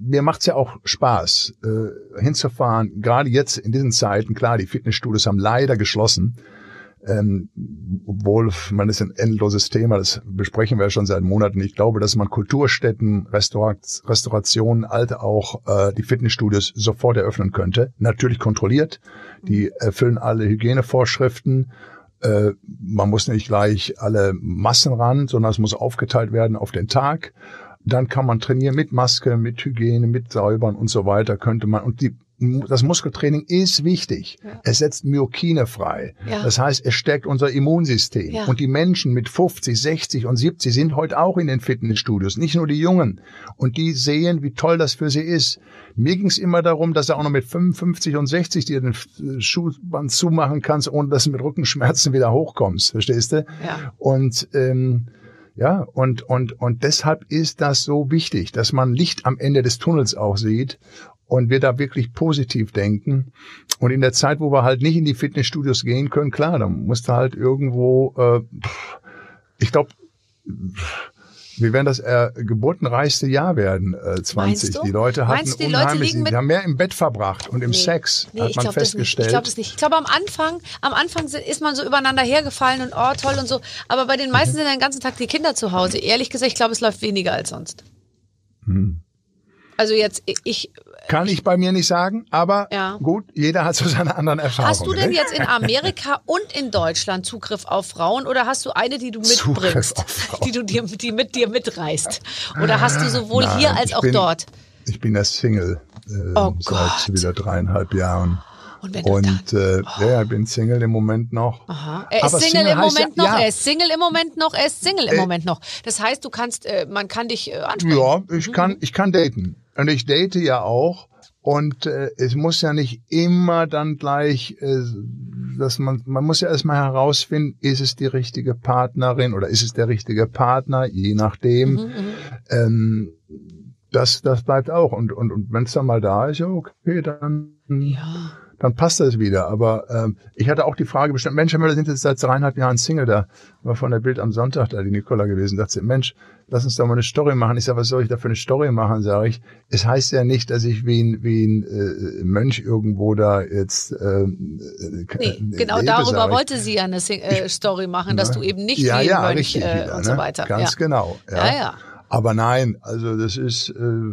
mir macht's ja auch Spaß, äh, hinzufahren. Gerade jetzt in diesen Zeiten, klar, die Fitnessstudios haben leider geschlossen. Ähm, obwohl, man ist ein endloses Thema, das besprechen wir ja schon seit Monaten. Ich glaube, dass man Kulturstätten, Restaurat, Restaurationen, alte auch äh, die Fitnessstudios sofort eröffnen könnte. Natürlich kontrolliert. Die erfüllen alle Hygienevorschriften. Äh, man muss nicht gleich alle Massen ran, sondern es muss aufgeteilt werden auf den Tag. Dann kann man trainieren mit Maske, mit Hygiene, mit Säubern und so weiter könnte man. Und die, das Muskeltraining ist wichtig. Ja. Es setzt Myokine frei. Ja. Das heißt, es stärkt unser Immunsystem. Ja. Und die Menschen mit 50, 60 und 70 sind heute auch in den Fitnessstudios, nicht nur die Jungen. Und die sehen, wie toll das für sie ist. Mir ging es immer darum, dass du auch noch mit 55 und 60 dir den äh, Schuhband zumachen kannst, ohne dass du mit Rückenschmerzen wieder hochkommst. Verstehst du? Ja. Und ähm, ja, und, und, und deshalb ist das so wichtig, dass man Licht am Ende des Tunnels auch sieht und wir da wirklich positiv denken. Und in der Zeit, wo wir halt nicht in die Fitnessstudios gehen können, klar, dann musst du halt irgendwo, äh, ich glaube, wir werden das äh, geburtenreichste Jahr werden, äh, 20. Meinst du? Die Leute hatten Meinst du, die Leute unheimlich, liegen mit- die haben mehr im Bett verbracht und im Nee. Sex, Nee, hat man festgestellt. Ich glaube das nicht. Ich glaube am Anfang, am Anfang ist man so übereinander hergefallen und oh toll und so. Aber bei den meisten Mhm. sind den ganzen Tag die Kinder zu Hause. Ehrlich gesagt, ich glaube, es läuft weniger als sonst. Mhm. Also jetzt, ich, Kann ich bei mir nicht sagen, aber Ja. gut, jeder hat so seine anderen Erfahrungen. hast du denn jetzt in Amerika und in Deutschland Zugriff auf Frauen oder hast du eine, die du mitbringst, die du dir, die mit dir mitreißt? Oder hast du sowohl Nein, hier als auch bin, dort? Ich bin der Single äh, Oh seit Gott. wieder dreieinhalb Jahren. Und Und äh, ja, ja, ich bin Single im Moment noch. Aha. Er ist Aber Single, im heißt Moment ja, noch, ja, er ist Single im Moment noch, er ist Single im Äh, Moment noch. Das heißt, du kannst, äh, man kann dich äh, ansprechen. Ja, Mhm. ich kann, ich kann daten. Und ich date ja auch. Und äh, es muss ja nicht immer dann gleich, äh, dass man, man muss ja erstmal herausfinden, ist es die richtige Partnerin oder ist es der richtige Partner, je nachdem. Mhm, Ähm, das, das bleibt auch. Und, und, und wenn es dann mal da ist, okay, dann, Ja. Dann passt das wieder. Aber ähm, ich hatte auch die Frage bestimmt, Mensch, Herr Müller, sind jetzt seit dreieinhalb Jahren Single da. War von der Bild am Sonntag da die Nicola gewesen. Dachte, sie, Mensch, lass uns doch mal eine Story machen. Ich sage, was soll ich da für eine Story machen, sage ich. Es heißt ja nicht, dass ich wie ein, wie ein äh, Mönch irgendwo da jetzt ähm, äh, Nee, äh, genau lebe, darüber sag ich. wollte sie ja eine Sing äh, Story machen, dass du eben nicht ja, wie ja, ein Mönch richtig äh, wieder, und ne? so weiter. Ganz ja. genau. Ja, ja. Aber nein, also das ist, äh,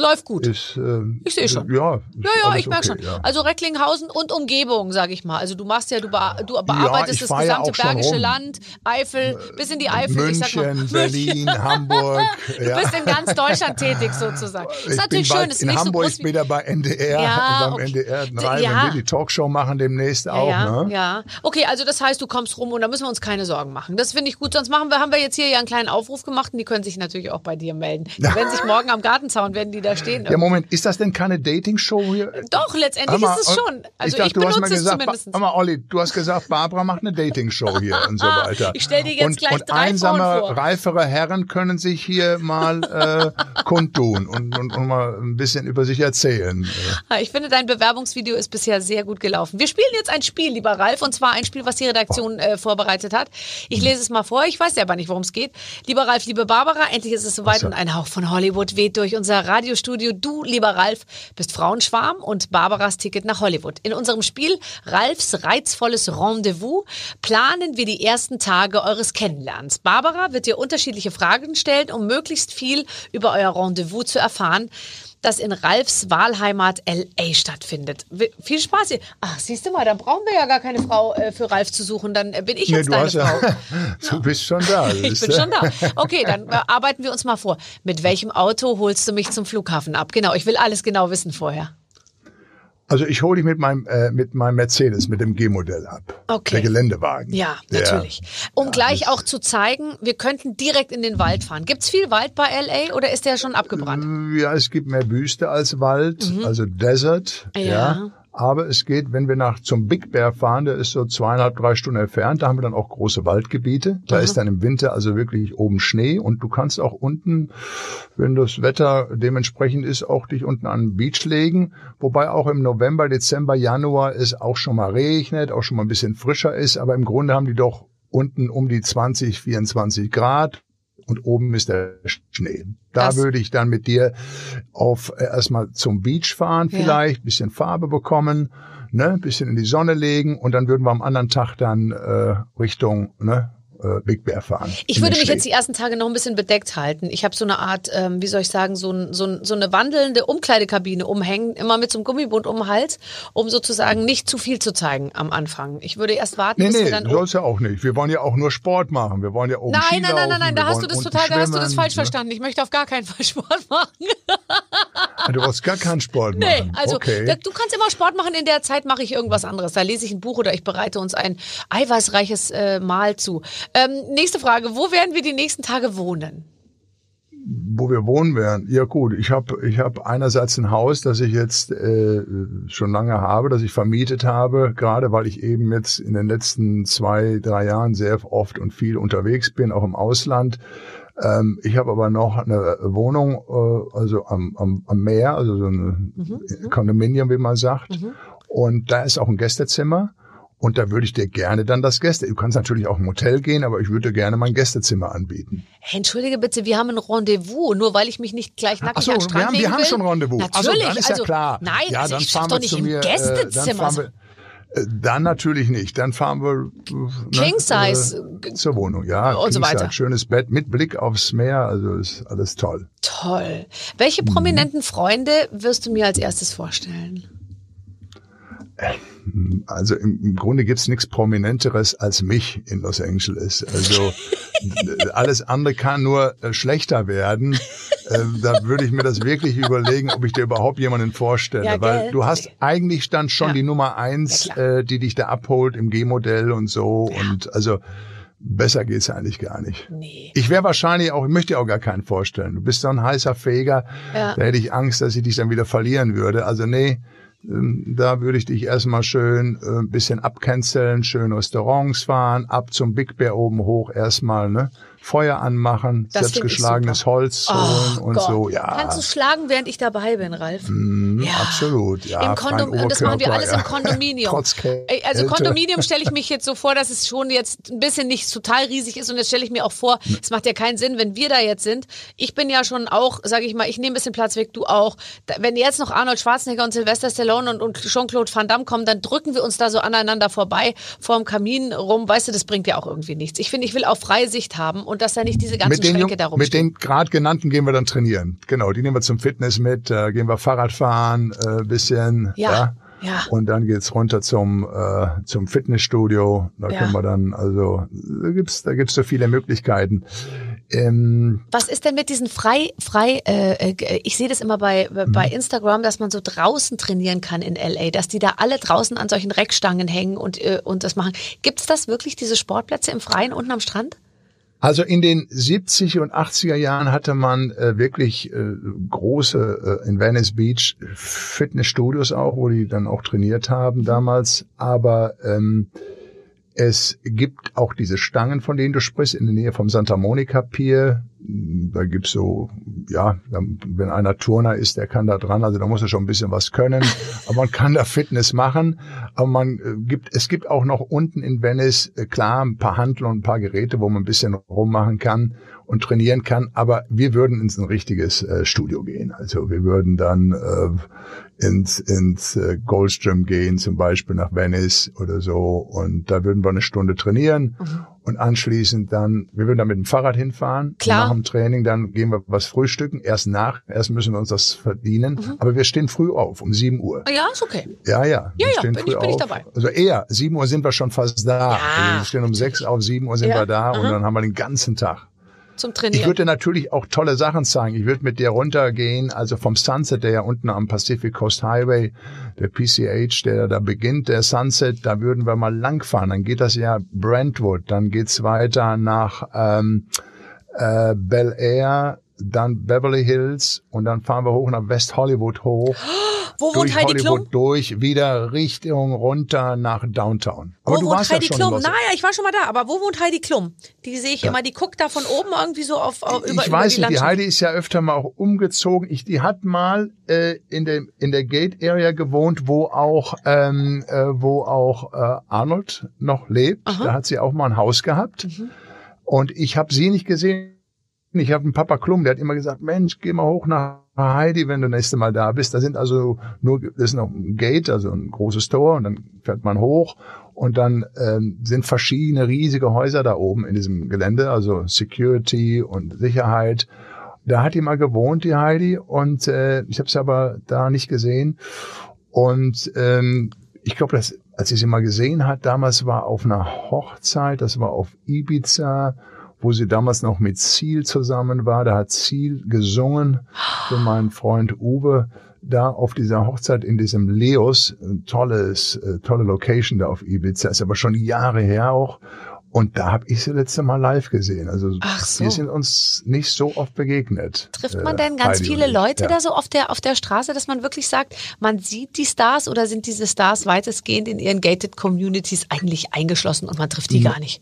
Läuft gut. ist äh, Ich seh schon. Ja, Ja, ja, ich merke okay, schon. Ja. Also Recklinghausen und Umgebung, sag ich mal. Also du machst ja, du, bea du bearbeitest ich das ja gesamte Bergische. Land, Eifel, bis in die Eifel. ich sag mal, München, Berlin, Hamburg. Du ja. bist in ganz Deutschland tätig sozusagen. Ist ich natürlich schön, bald ist in nicht Hamburg so wieder bei NDR, Ja, beim okay. NDR D- 3, ja. wenn wir die Talkshow machen demnächst auch. ja, ne? ja. Okay, also das heißt, du kommst rum und da müssen wir uns keine Sorgen machen. Das finde ich gut. Sonst machen wir, haben wir jetzt hier ja einen kleinen Aufruf gemacht und die können sich natürlich auch bei dir melden. Die werden sich morgen am Gartenzaun, werden die da stehen. Ja, Moment, ist das denn keine Dating-Show hier? Doch, letztendlich mal, ist es schon. Also ich, dachte, du hast benutze mal es gesagt, zumindest. Hör mal, Olli, du hast gesagt, Barbara macht eine Dating-Show hier und so weiter. Ich stell dir jetzt und, gleich und drei einsame, reifere Herren können sich hier mal äh, kundtun und, und, und mal ein bisschen über sich erzählen. Ja, Ich finde, dein Bewerbungsvideo ist bisher sehr gut gelaufen. Wir spielen jetzt ein Spiel, lieber Ralf, und zwar ein Spiel, was die Redaktion äh, vorbereitet hat. Ich lese es mal vor, ich weiß ja aber nicht, worum es geht. Lieber Ralf, liebe Barbara, endlich ist es soweit so. und ein Hauch von Hollywood weht durch unser Radiostudio. Du, lieber Ralf, bist Frauenschwarm und Barbaras Ticket nach Hollywood. In unserem Spiel Ralfs reizvolles Rendezvous planen wir die ersten Tage eures Kennenlernens. Barbara wird dir unterschiedliche Fragen stellen, um möglichst viel über euer Rendezvous zu erfahren das in Ralfs Wahlheimat LA stattfindet. Viel Spaß hier. Ach, siehst du mal, da brauchen wir ja gar keine Frau äh, für Ralf zu suchen. Dann äh, bin ich jetzt nee, deine Frau. Ja, du bist schon da. ich bin schon da. Okay, dann äh, arbeiten wir uns mal vor. Mit welchem Auto holst du mich zum Flughafen ab? Genau, ich will alles genau wissen vorher. Also ich hole dich mit meinem äh, mit meinem Mercedes, mit dem G-Modell ab. Okay. Der Geländewagen. Ja, natürlich. Um ja, gleich auch zu zeigen, wir könnten direkt in den Wald fahren. Gibt's viel Wald bei LA oder ist der schon abgebrannt? Ja, es gibt mehr Wüste als Wald, mhm. also Desert. ja. ja. Aber es geht, wenn wir nach zum Big Bear fahren, der ist so zweieinhalb, drei Stunden entfernt, da haben wir dann auch große Waldgebiete. Da Aha. ist dann im Winter also wirklich oben Schnee und du kannst auch unten, wenn das Wetter dementsprechend ist, auch dich unten an den Beach legen. Wobei auch im November, Dezember, Januar es auch schon mal regnet, auch schon mal ein bisschen frischer ist. Aber im Grunde haben die doch unten um die 20, 24 Grad und oben ist der Schnee. Da das würde ich dann mit dir auf äh, erstmal zum Beach fahren, vielleicht, ja. bisschen Farbe bekommen, ne, bisschen in die Sonne legen und dann würden wir am anderen Tag dann äh, Richtung ne, äh, Big Bear fahren. Ich würde mich jetzt die ersten Tage noch ein bisschen bedeckt halten. Ich habe so eine Art, ähm, wie soll ich sagen, so, ein, so, ein, so eine wandelnde Umkleidekabine umhängen, immer mit so einem Gummibund um den Hals, um sozusagen nicht zu viel zu zeigen am Anfang. Ich würde erst warten, nee, bis nee, wir dann. Nee, soll's ja auch nicht. Wir wollen ja auch nur Sport machen. Wir wollen ja oben Nein, Ski nein, nein, nein, nein, da hast du das total, da hast du das falsch ne? verstanden. Ich möchte auf gar keinen Fall Sport machen. Ah, du brauchst gar keinen Sport machen. Nee, also okay. du kannst immer Sport machen, in der Zeit mache ich irgendwas anderes. Da lese ich ein Buch oder ich bereite uns ein eiweißreiches äh, Mahl zu. Ähm, nächste Frage, wo werden wir die nächsten Tage wohnen? wo wir wohnen werden. Ja gut, ich habe ich hab einerseits ein Haus, das ich jetzt äh, schon lange habe, das ich vermietet habe, gerade weil ich eben jetzt in den letzten zwei, drei Jahren sehr oft und viel unterwegs bin, auch im Ausland. Ähm, ich habe aber noch eine Wohnung, äh, also am, am, am Meer, also so ein mhm, mhm, Kondominium, wie man sagt. Mhm. Und da ist auch ein Gästezimmer. Und da würde ich dir gerne dann das Gäste. Du kannst natürlich auch im Hotel gehen, aber ich würde dir gerne mein Gästezimmer anbieten. Hey, entschuldige bitte, wir haben ein Rendezvous, nur weil ich mich nicht gleich nackig so, an Strand wir haben, wir haben schon ein Rendezvous. Natürlich, also, dann ist also, ja klar. Nein, ja, also ich doch nicht im mir, Gästezimmer. Äh, dann, äh, dann natürlich nicht. Dann fahren wir ne, King Size äh, zur Wohnung, ja. Und so weiter. Schönes Bett mit Blick aufs Meer, also ist alles toll. Toll. Welche mhm. prominenten mhm. Freunde wirst du mir als erstes vorstellen? Also im, Grunde gibt's nichts Prominenteres als mich in Los Angeles. Also alles andere kann nur äh, schlechter werden. Äh, da würde ich mir das wirklich überlegen, ob ich dir überhaupt jemanden vorstelle. Ja, Weil du hast eigentlich dann schon ja. die Nummer eins, ja, äh, die dich da abholt im G-Modell und so. Und also besser geht's eigentlich gar nicht. Nee. Ich wäre wahrscheinlich auch, ich möchte dir auch gar keinen vorstellen. Du bist so ein heißer Feger. Da hätte ich Angst, dass ich dich dann wieder verlieren würde. Also nee, da würde ich dich erstmal schön äh, ein bisschen abcanceln, schön Restaurants fahren, ab zum Big Bear oben hoch erstmal, ne? Feuer anmachen, das selbstgeschlagenes Holz holen oh, und Gott. so. Ja. Kannst du schlagen, während ich dabei bin, Ralf? Mm, ja. Absolut, ja. Im Kondom das machen wir alles im Kondominium. Trotz also Kondominium stelle ich mich jetzt so vor, dass es schon jetzt ein bisschen nicht total riesig ist und jetzt stelle ich mir auch vor, es macht ja keinen Sinn, wenn wir da jetzt sind. Ich bin ja schon auch, sage ich mal, ich nehme ein bisschen Platz weg, du auch. Wenn jetzt noch Arnold Schwarzenegger und Sylvester Stallone und, und Jean-Claude Van Damme kommen, dann drücken wir uns da so aneinander vorbei vorm Kamin rum. Weißt du, das bringt ja auch irgendwie nichts. Ich finde, ich will auch freie Sicht haben und dass da nicht diese ganzen mit den, Schränke darum Mit stehen. den gerade genannten gehen wir dann trainieren. Genau, die nehmen wir zum Fitness mit, äh, gehen wir Fahrrad fahren, äh, bisschen. Ja. ja. Ja. Und dann geht's runter zum äh, zum Fitnessstudio. Da ja. können wir dann also da gibt's da gibt's so viele Möglichkeiten. Ähm, Was ist denn mit diesen frei frei? Äh, äh ich sehe das immer bei bei mhm. Instagram, dass man so draußen trainieren kann in LA, dass die da alle draußen an solchen Reckstangen hängen und äh, und das machen. Gibt's das wirklich diese Sportplätze im Freien unten am Strand? Also in den 70er und 80er Jahren hatte man äh, wirklich äh, große äh, in Venice Beach Fitnessstudios auch, wo die dann auch trainiert haben damals. Aber ähm, es gibt auch diese Stangen, von denen du sprichst, in der Nähe vom Santa Monica Pier. Da gibt's so ja, wenn einer Turner ist, der kann da dran, also da muss er schon ein bisschen was können, aber man kann da Fitness machen, aber man äh, gibt, es gibt auch noch unten in Venice, äh, klar, ein paar Handel und ein paar Geräte, wo man ein bisschen rummachen kann und trainieren kann, aber wir würden ins ein richtiges äh, Studio gehen. Also wir würden dann äh, ins, ins äh, Goldstream gehen, zum Beispiel nach Venice oder so und da würden wir eine Stunde trainieren mhm. und anschließend dann, wir würden dann mit dem Fahrrad hinfahren, Klar. nach dem Training, dann gehen wir was frühstücken, erst nach, erst müssen wir uns das verdienen, mhm. aber wir stehen früh auf, um 7 Uhr. Ja, ist okay. Ja, ja. Ja, ja, bin, ich, bin ich dabei. Also eher, 7 Uhr sind wir schon fast da. Ja. Also wir stehen um 6 auf, 7 Uhr sind ja. wir da mhm. und dann haben wir den ganzen Tag zum Trainieren. Ich würde natürlich auch tolle Sachen zeigen. Ich würde mit dir runtergehen, also vom Sunset, der ja unten am Pacific Coast Highway, der PCH, der da beginnt, der Sunset, da würden wir mal langfahren. Dann geht das ja Brentwood, dann geht's weiter nach ähm, äh, Bel Air, dann Beverly Hills und dann fahren wir hoch nach West Hollywood hoch. Wo wohnt Heidi Hollywood Klum? durch, wieder Richtung runter nach Downtown. Aber wo du wohnt warst Heidi ja schon Klum? Naja, ich war schon mal da, aber wo wohnt Heidi Klum? Die sehe ich ja. immer, die guckt da von oben irgendwie so auf, auf über, Ich weiß über die nicht, die Heidi ist ja öfter mal auch umgezogen. Ich, die hat mal äh, in der in der Gate Area gewohnt, wo auch ähm, äh, wo auch äh, Arnold noch lebt. Aha. Da hat sie auch mal ein Haus gehabt. Mhm. Und ich habe sie nicht gesehen. Ich habe einen Papa Klum, der hat immer gesagt, Mensch, geh mal hoch nach Heidi, wenn du nächste Mal da bist. Da sind also nur, das ist noch ein Gate, also ein großes Tor und dann fährt man hoch und dann ähm, sind verschiedene riesige Häuser da oben in diesem Gelände, also Security und Sicherheit. Da hat die mal gewohnt, die Heidi, und äh, ich habe sie aber da nicht gesehen. Und ähm, ich glaube, dass als sie sie mal gesehen hat, damals war auf einer Hochzeit, das war auf Ibiza, wo sie damals noch mit Ziel zusammen war. Da hat Ziel gesungen für meinen Freund Uwe da auf dieser Hochzeit in diesem Leos, tolles, äh, tolle Location da auf Ibiza, ist aber schon Jahre her auch. Und da habe ich sie letzte Mal live gesehen. Also so. wir sind uns nicht so oft begegnet. Trifft man denn ganz viele Leute ja. da so auf der auf der Straße, dass man wirklich sagt, man sieht die Stars oder sind diese Stars weitestgehend in ihren gated Communities eigentlich eingeschlossen und man trifft die gar nicht?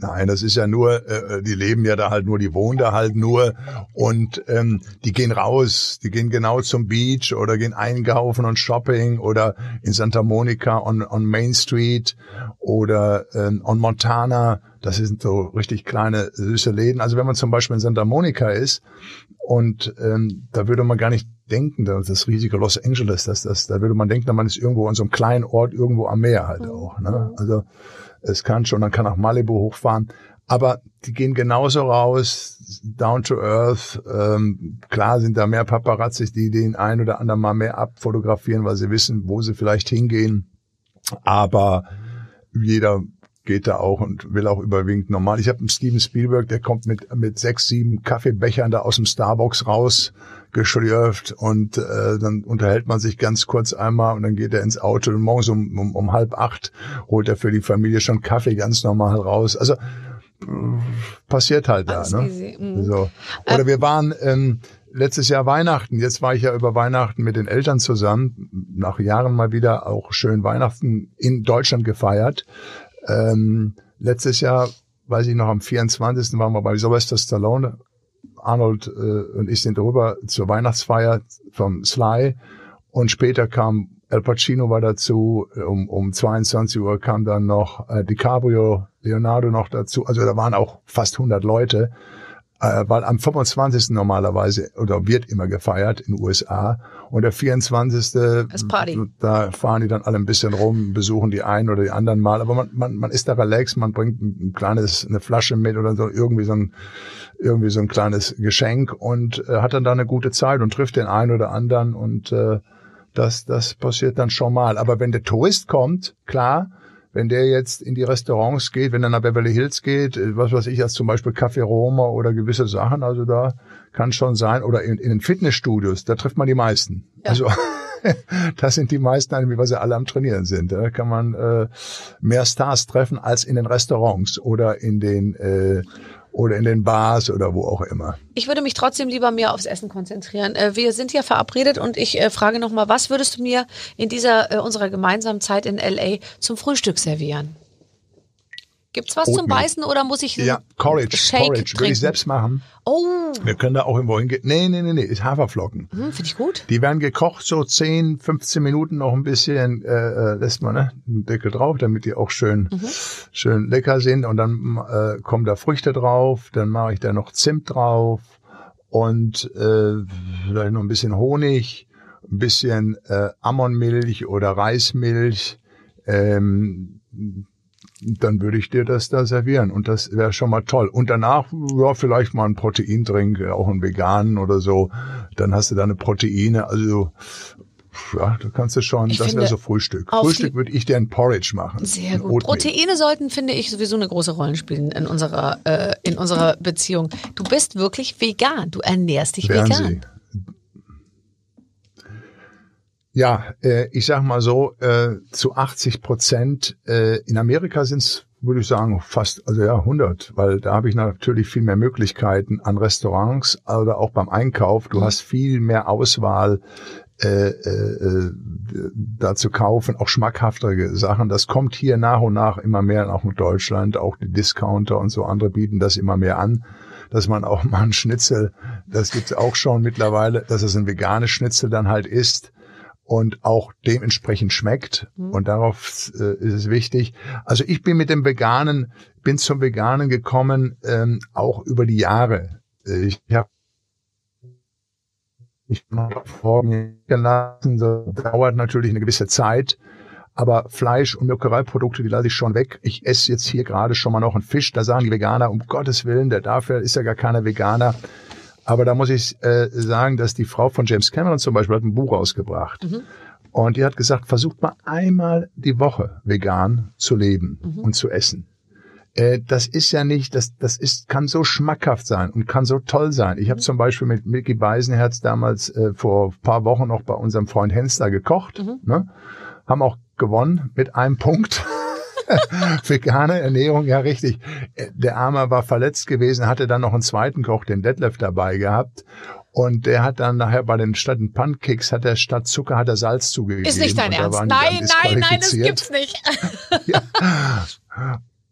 Nein, das ist ja nur, äh, die leben ja da halt nur, die wohnen da halt nur und ähm, die gehen raus, die gehen genau zum Beach oder gehen einkaufen und Shopping oder in Santa Monica on, on Main Street oder ähm, on Montana. Das sind so richtig kleine, süße Läden. Also wenn man zum Beispiel in Santa Monica ist und ähm, da würde man gar nicht denken, das riesige Los Angeles, das, das, da würde man denken, man ist irgendwo in so einem kleinen Ort, irgendwo am Meer halt auch. Ne? Also es kann schon, man kann nach Malibu hochfahren. Aber die gehen genauso raus, down to earth. Ähm, klar sind da mehr Paparazzis, die den ein oder anderen mal mehr abfotografieren, weil sie wissen, wo sie vielleicht hingehen. Aber jeder geht da auch und will auch überwiegend normal. Ich habe einen Steven Spielberg, der kommt mit mit sechs, sieben Kaffeebechern da aus dem Starbucks raus geschlürft und äh, dann unterhält man sich ganz kurz einmal und dann geht er ins Auto und morgens um, um, um halb acht holt er für die Familie schon Kaffee ganz normal raus. Also passiert halt da. Ne? Mhm. So. Oder wir waren ähm, letztes Jahr Weihnachten. Jetzt war ich ja über Weihnachten mit den Eltern zusammen. Nach Jahren mal wieder auch schön Weihnachten in Deutschland gefeiert. Ähm, letztes Jahr, weiß ich noch, am 24. waren wir bei Sylvester Stallone. Arnold äh, und ich sind rüber zur Weihnachtsfeier vom Sly. Und später kam Al Pacino war dazu, um, um 22 Uhr kam dann noch äh, DiCaprio, Leonardo noch dazu, also da waren auch fast 100 Leute äh, weil am 25. normalerweise oder wird immer gefeiert in den USA und der 24. Das Party. da fahren die dann alle ein bisschen rum, besuchen die einen oder die anderen mal, aber man, man, man ist da relaxed, man bringt ein kleines eine Flasche mit oder so irgendwie so ein irgendwie so ein kleines Geschenk und äh, hat dann da eine gute Zeit und trifft den einen oder anderen und äh, das das passiert dann schon mal, aber wenn der Tourist kommt, klar, wenn der jetzt in die Restaurants geht, wenn er nach Beverly Hills geht, äh, was weiß ich, als zum Beispiel Café Roma oder gewisse Sachen, also da kann schon sein, oder in, in den Fitnessstudios, da trifft man die meisten. Ja. Also das sind die meisten, weil sie alle am Trainieren sind. Da kann man äh, mehr Stars treffen als in den Restaurants oder in den äh, oder in den Bars oder wo auch immer. Ich würde mich trotzdem lieber mehr aufs Essen konzentrieren. Äh, wir sind ja verabredet und ich äh, frage nochmal, was würdest du mir in dieser äh, unserer gemeinsamen Zeit in LA zum Frühstück servieren? Gibt's was zum Oatmeal. Beißen oder muss ich Ja, Porridge, Shake Porridge würde ich selbst machen. Oh, Wir können da auch irgendwo hingehen. Nee, nee, nee, nee, ist Haferflocken. hm, finde ich gut. Die werden gekocht, so 10, 15 Minuten noch ein bisschen, äh, äh, lässt man ne, einen Deckel drauf, damit die auch schön, schön lecker sind. Und dann äh, kommen da Früchte drauf, dann mache ich da noch Zimt drauf und äh, vielleicht noch ein bisschen Honig, ein bisschen äh, Ammonmilch oder Reismilch. Ähm, dann würde ich dir das da servieren und das wäre schon mal toll. Und danach, ja, vielleicht mal ein Proteindrink, auch einen veganen oder so. Dann hast du deine Proteine, also ja, da kannst du schon, Ich das wäre so Frühstück. Frühstück würde ich dir ein Porridge machen. Sehr gut. Proteine sollten, finde ich, sowieso eine große Rolle spielen in unserer, äh, in unserer Beziehung. Du bist wirklich vegan. Du ernährst dich Wären vegan. Sie. Ja, äh, ich sag mal so, äh, zu 80 Prozent, äh, in Amerika sind es, würde ich sagen, fast, also ja, 100, weil da habe ich natürlich viel mehr Möglichkeiten an Restaurants oder auch beim Einkauf. Du hast viel mehr Auswahl äh, äh, da zu kaufen, auch schmackhaftere Sachen. Das kommt hier nach und nach immer mehr, auch in Deutschland, auch die Discounter und so andere bieten das immer mehr an dass man auch mal ein Schnitzel, das gibt's auch schon mittlerweile, dass es ein veganes Schnitzel dann halt ist und auch dementsprechend schmeckt. Und darauf äh, ist es wichtig. Also ich bin mit dem Veganen, bin zum Veganen gekommen, ähm, auch über die Jahre. Äh, Ich habe ich habe vor mir gelassen, das dauert natürlich eine gewisse Zeit. Aber Fleisch und Molkereiprodukte, die lasse ich schon weg. Ich esse jetzt hier gerade schon mal noch einen Fisch. Da sagen die Veganer, um Gottes Willen, der dafür ist ja gar keiner Veganer. Aber da muss ich äh, sagen, dass die Frau von James Cameron zum Beispiel hat ein Buch rausgebracht. Und die hat gesagt, versucht mal einmal die Woche vegan zu leben und zu essen. Äh, das ist ja nicht, das, das ist, kann so schmackhaft sein und kann so toll sein. Ich habe zum Beispiel mit Milky Beisenherz damals äh, vor ein paar Wochen noch bei unserem Freund Hensler gekocht. Ne? Haben auch gewonnen mit einem Punkt. Vegane Ernährung, ja richtig. Äh, Der Arme war verletzt gewesen, hatte dann noch einen zweiten Koch, den Detlef, dabei gehabt. Und der hat dann nachher bei den statt Pancakes hat er statt Zucker hat er Salz zugegeben. Ist nicht dein Ernst. Nein, nein, nein, das gibt's nicht.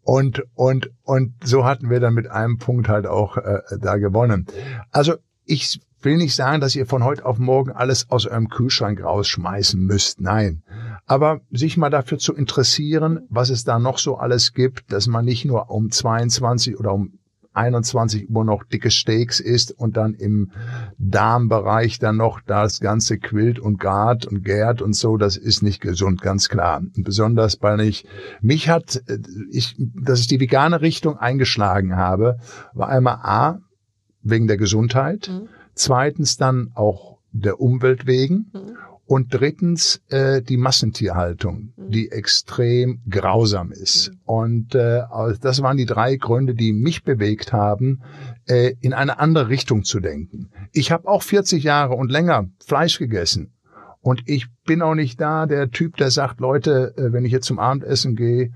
Und, und, und so hatten wir dann mit einem Punkt halt auch äh, da gewonnen. Also ich will nicht sagen, dass ihr von heute auf morgen alles aus eurem Kühlschrank rausschmeißen müsst. Nein. Aber sich mal dafür zu interessieren, was es da noch so alles gibt, dass man nicht nur um 22 oder um 21 Uhr noch dicke Steaks isst und dann im Darmbereich dann noch das Ganze quillt und gart und gärt und so, das ist nicht gesund, ganz klar. Besonders, weil ich, mich hat, äh, ich, dass ich die vegane Richtung eingeschlagen habe, war einmal A, wegen der Gesundheit, zweitens dann auch der Umwelt wegen und drittens äh, die Massentierhaltung, die extrem grausam ist. Und äh, das waren die drei Gründe, die mich bewegt haben, äh, in eine andere Richtung zu denken. Ich habe auch 40 Jahre und länger Fleisch gegessen. Und ich bin auch nicht da der Typ, der sagt, Leute, äh, wenn ich jetzt zum Abendessen gehe,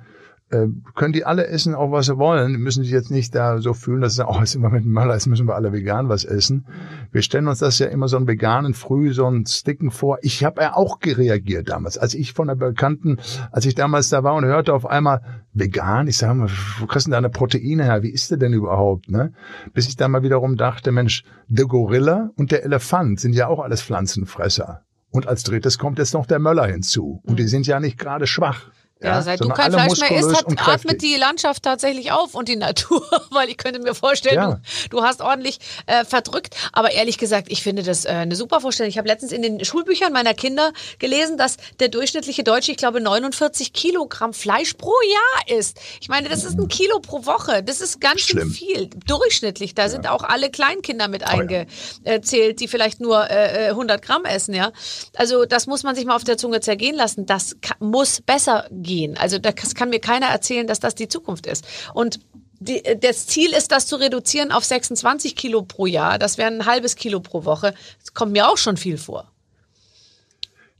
äh, können die alle essen, auch was sie wollen. Die müssen sich jetzt nicht da so fühlen, dass sie sagen, oh, jetzt sind wir mit dem Möller, jetzt müssen wir alle vegan was essen. Wir stellen uns das ja immer so einen veganen Früh, so einen Sticken vor. Ich habe ja auch gereagiert damals, als ich von der Bekannten, als ich damals da war und hörte auf einmal vegan, ich sage mal, wo kriegst du denn deine Proteine her? Wie ist der denn überhaupt? Ne? Bis ich dann mal wiederum dachte, Mensch, der Gorilla und der Elefant sind ja auch alles Pflanzenfresser. Und als drittes kommt jetzt noch der Möller hinzu. Und die sind ja nicht gerade schwach. Ja, seit du kein Fleisch mehr isst, hat, atmet die Landschaft tatsächlich auf und die Natur, weil ich könnte mir vorstellen, Ja. du, du hast ordentlich äh, verdrückt. Aber ehrlich gesagt, ich finde das äh, eine super Vorstellung. Ich habe letztens in den Schulbüchern meiner Kinder gelesen, dass der durchschnittliche Deutsche, ich glaube, 49 Kilogramm Fleisch pro Jahr isst. Ich meine, das ist ein Kilo pro Woche. Das ist ganz schön viel. Durchschnittlich. Da sind auch alle Kleinkinder mit Oh ja. eingezählt, die vielleicht nur äh, äh, 100 Gramm essen, ja. Also das muss man sich mal auf der Zunge zergehen lassen. Das muss besser gehen. Also das kann mir keiner erzählen, dass das die Zukunft ist. Und die, äh, das Ziel ist, das zu reduzieren auf 26 Kilo pro Jahr. Das wäre ein halbes Kilo pro Woche. Das kommt mir auch schon viel vor.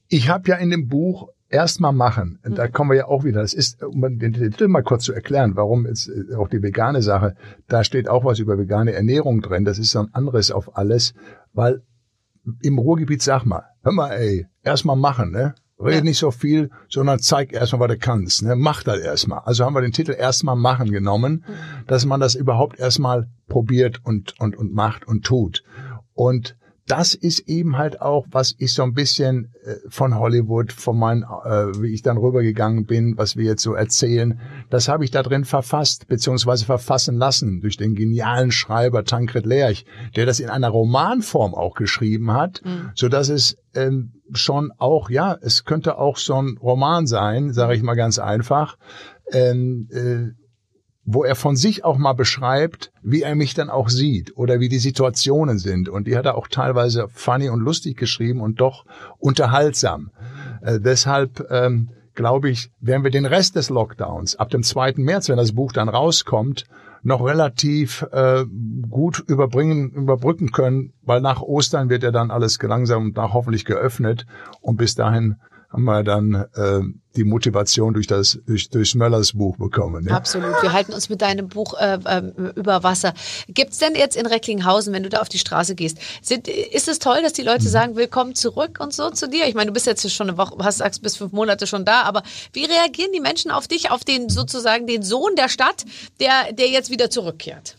Ich habe ja in dem Buch erstmal machen, und da kommen wir ja auch wieder, das ist, um den Titel mal kurz zu erklären, warum jetzt äh, auch die vegane Sache, da steht auch was über vegane Ernährung drin, das ist so ein anderes auf alles, weil im Ruhrgebiet sag mal, hör mal ey, erstmal machen, ne? Red Ja. nicht so viel, sondern zeig erstmal, was du kannst. Ne? Mach das erstmal. Also haben wir den Titel erstmal machen genommen, dass man das überhaupt erstmal probiert und, und, und macht und tut. Und das ist eben halt auch, was ich so ein bisschen äh, von Hollywood, von meinen, äh, wie ich dann rübergegangen bin, was wir jetzt so erzählen, das habe ich da drin verfasst, beziehungsweise verfassen lassen durch den genialen Schreiber Tankred Lerch, der das in einer Romanform auch geschrieben hat, so dass es ähm, schon auch, ja, es könnte auch so ein Roman sein, sage ich mal ganz einfach, ähm, äh, wo er von sich auch mal beschreibt, wie er mich dann auch sieht oder wie die Situationen sind. Und die hat er auch teilweise funny und lustig geschrieben und doch unterhaltsam. Äh, deshalb ähm, glaube ich, werden wir den Rest des Lockdowns ab dem 2. März, wenn das Buch dann rauskommt, noch relativ äh, gut überbringen, überbrücken können, weil nach Ostern wird ja dann alles langsam und nach hoffentlich geöffnet und bis dahin haben wir dann äh, die Motivation durch das durch, durch Möllers Buch bekommen. Ja? Absolut. Wir halten uns mit deinem Buch äh, ähm, über Wasser. Gibt's denn jetzt in Recklinghausen, wenn du da auf die Straße gehst, sind, ist es toll, dass die Mhm. Leute sagen, willkommen zurück und so zu dir? Ich meine, du bist jetzt schon eine Woche, hast sagst bis fünf Monate schon da, aber wie reagieren die Menschen auf dich, auf den sozusagen den Sohn der Stadt, der der jetzt wieder zurückkehrt?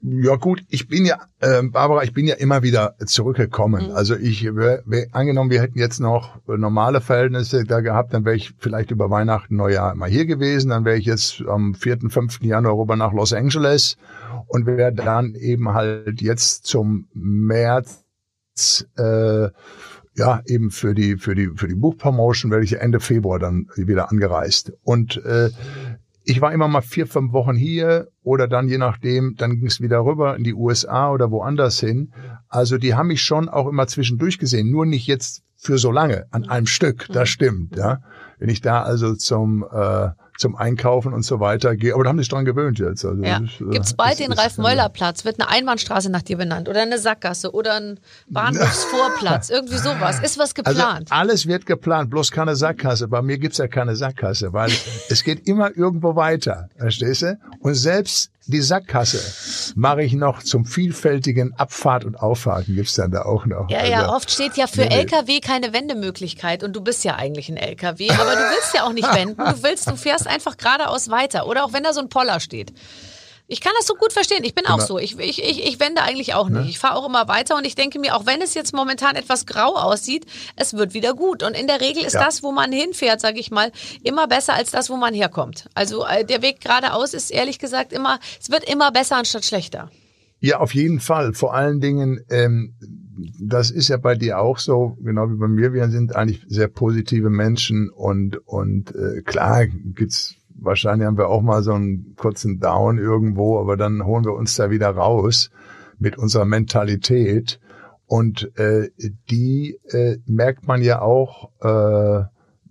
Ja gut, ich bin ja, äh, Barbara, ich bin ja immer wieder zurückgekommen. Also ich, wär, wär, angenommen, wir hätten jetzt noch normale Verhältnisse da gehabt, dann wäre ich vielleicht über Weihnachten, Neujahr mal hier gewesen. Dann wäre ich jetzt am 4., 5. Januar rüber nach Los Angeles und wäre dann eben halt jetzt zum März äh, ja, eben für die, für die, für die Buchpromotion werde ich Ende Februar dann wieder angereist. Und äh, ich war immer mal vier, fünf Wochen hier oder dann je nachdem, dann ging es wieder rüber in die USA oder woanders hin. Also die haben mich schon auch immer zwischendurch gesehen, nur nicht jetzt für so lange an einem Stück. Das stimmt, ja. Wenn ich da also zum äh, zum Einkaufen und so weiter gehe, aber da haben sich dran gewöhnt jetzt. Also Ja. ist, äh, Gibt's bald den Ralf-Möller-Platz? Wird eine Einbahnstraße nach dir benannt oder eine Sackgasse oder ein Bahnhofsvorplatz? Irgendwie sowas. Ist was Also geplant? alles wird geplant, bloß keine Sackgasse. Bei mir gibt's ja keine Sackgasse, weil es geht immer irgendwo weiter, verstehst du? Und selbst die Sackgasse mache ich noch zum vielfältigen Abfahrt und Auffahrten gibt's dann da auch noch. Ja, ja, Also, oft steht ja für nee. LKW keine Wendemöglichkeit und du bist ja eigentlich ein LKW, aber du willst ja auch nicht wenden. Du willst, du fährst einfach geradeaus weiter oder auch wenn da so ein Poller steht. Ich kann das so gut verstehen. Ich bin auch so. Ich, ich, ich, ich wende eigentlich auch nicht. Ich fahre auch immer weiter und ich denke mir, auch wenn es jetzt momentan etwas grau aussieht, es wird wieder gut. Und in der Regel ist Ja. das, wo man hinfährt, sage ich mal, immer besser als das, wo man herkommt. Also äh, der Weg geradeaus ist ehrlich gesagt immer, es wird immer besser anstatt schlechter. Ja, auf jeden Fall. Vor allen Dingen, ähm, das ist ja bei dir auch so, genau wie bei mir. Wir sind eigentlich sehr positive Menschen und und äh, klar gibt's wahrscheinlich haben wir auch mal so einen kurzen Down irgendwo, aber dann holen wir uns da wieder raus mit unserer Mentalität und äh, die äh, merkt man ja auch. Äh,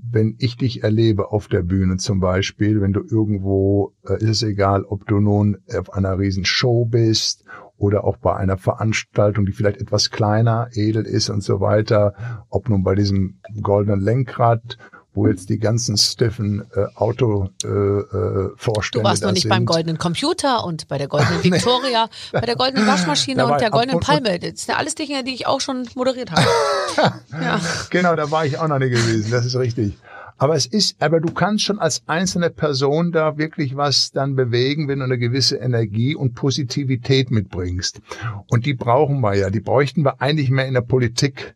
wenn ich dich erlebe auf der Bühne zum Beispiel, wenn du irgendwo, äh, ist es egal, ob du nun auf einer riesen Show bist oder auch bei einer Veranstaltung, die vielleicht etwas kleiner, edel ist und so weiter, ob nun bei diesem goldenen Lenkrad, wo jetzt die ganzen stiffen äh, Auto äh, äh, Vorstände Du warst noch nicht sind. beim goldenen Computer und bei der goldenen Victoria, bei der goldenen Waschmaschine und der goldenen und- Palme. Das sind ja alles Dinge, die ich auch schon moderiert habe. ja. Genau, da war ich auch noch nicht gewesen, das ist richtig. Aber es ist, aber du kannst schon als einzelne Person da wirklich was dann bewegen, wenn du eine gewisse Energie und Positivität mitbringst. Und die brauchen wir ja, die bräuchten wir eigentlich mehr in der Politik.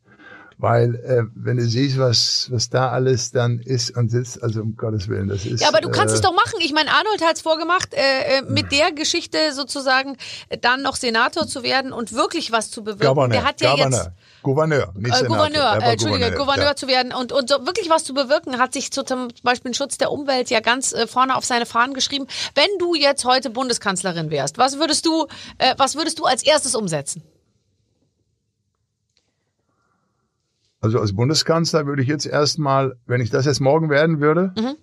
Weil, äh, wenn du siehst, was, was da alles dann ist und sitzt, also um Gottes Willen, das ist. Ja, aber du kannst äh, es doch machen. Ich meine, Arnold hat es vorgemacht, äh, äh, mit der Geschichte sozusagen dann noch Senator zu werden und wirklich was zu bewirken. Gouverneur, Der hat ja Gouverneur, jetzt Gouverneur, nicht äh, Senator. Gouverneur, äh, Entschuldige, Gouverneur, ja. zu werden und, und so wirklich was zu bewirken, hat sich zu, zum Beispiel den Schutz der Umwelt ja ganz äh, vorne auf seine Fahnen geschrieben. Wenn du jetzt heute Bundeskanzlerin wärst, was würdest du, äh, was würdest du als erstes umsetzen? Also als Bundeskanzler würde ich jetzt erstmal, wenn ich das jetzt morgen werden würde, Mhm.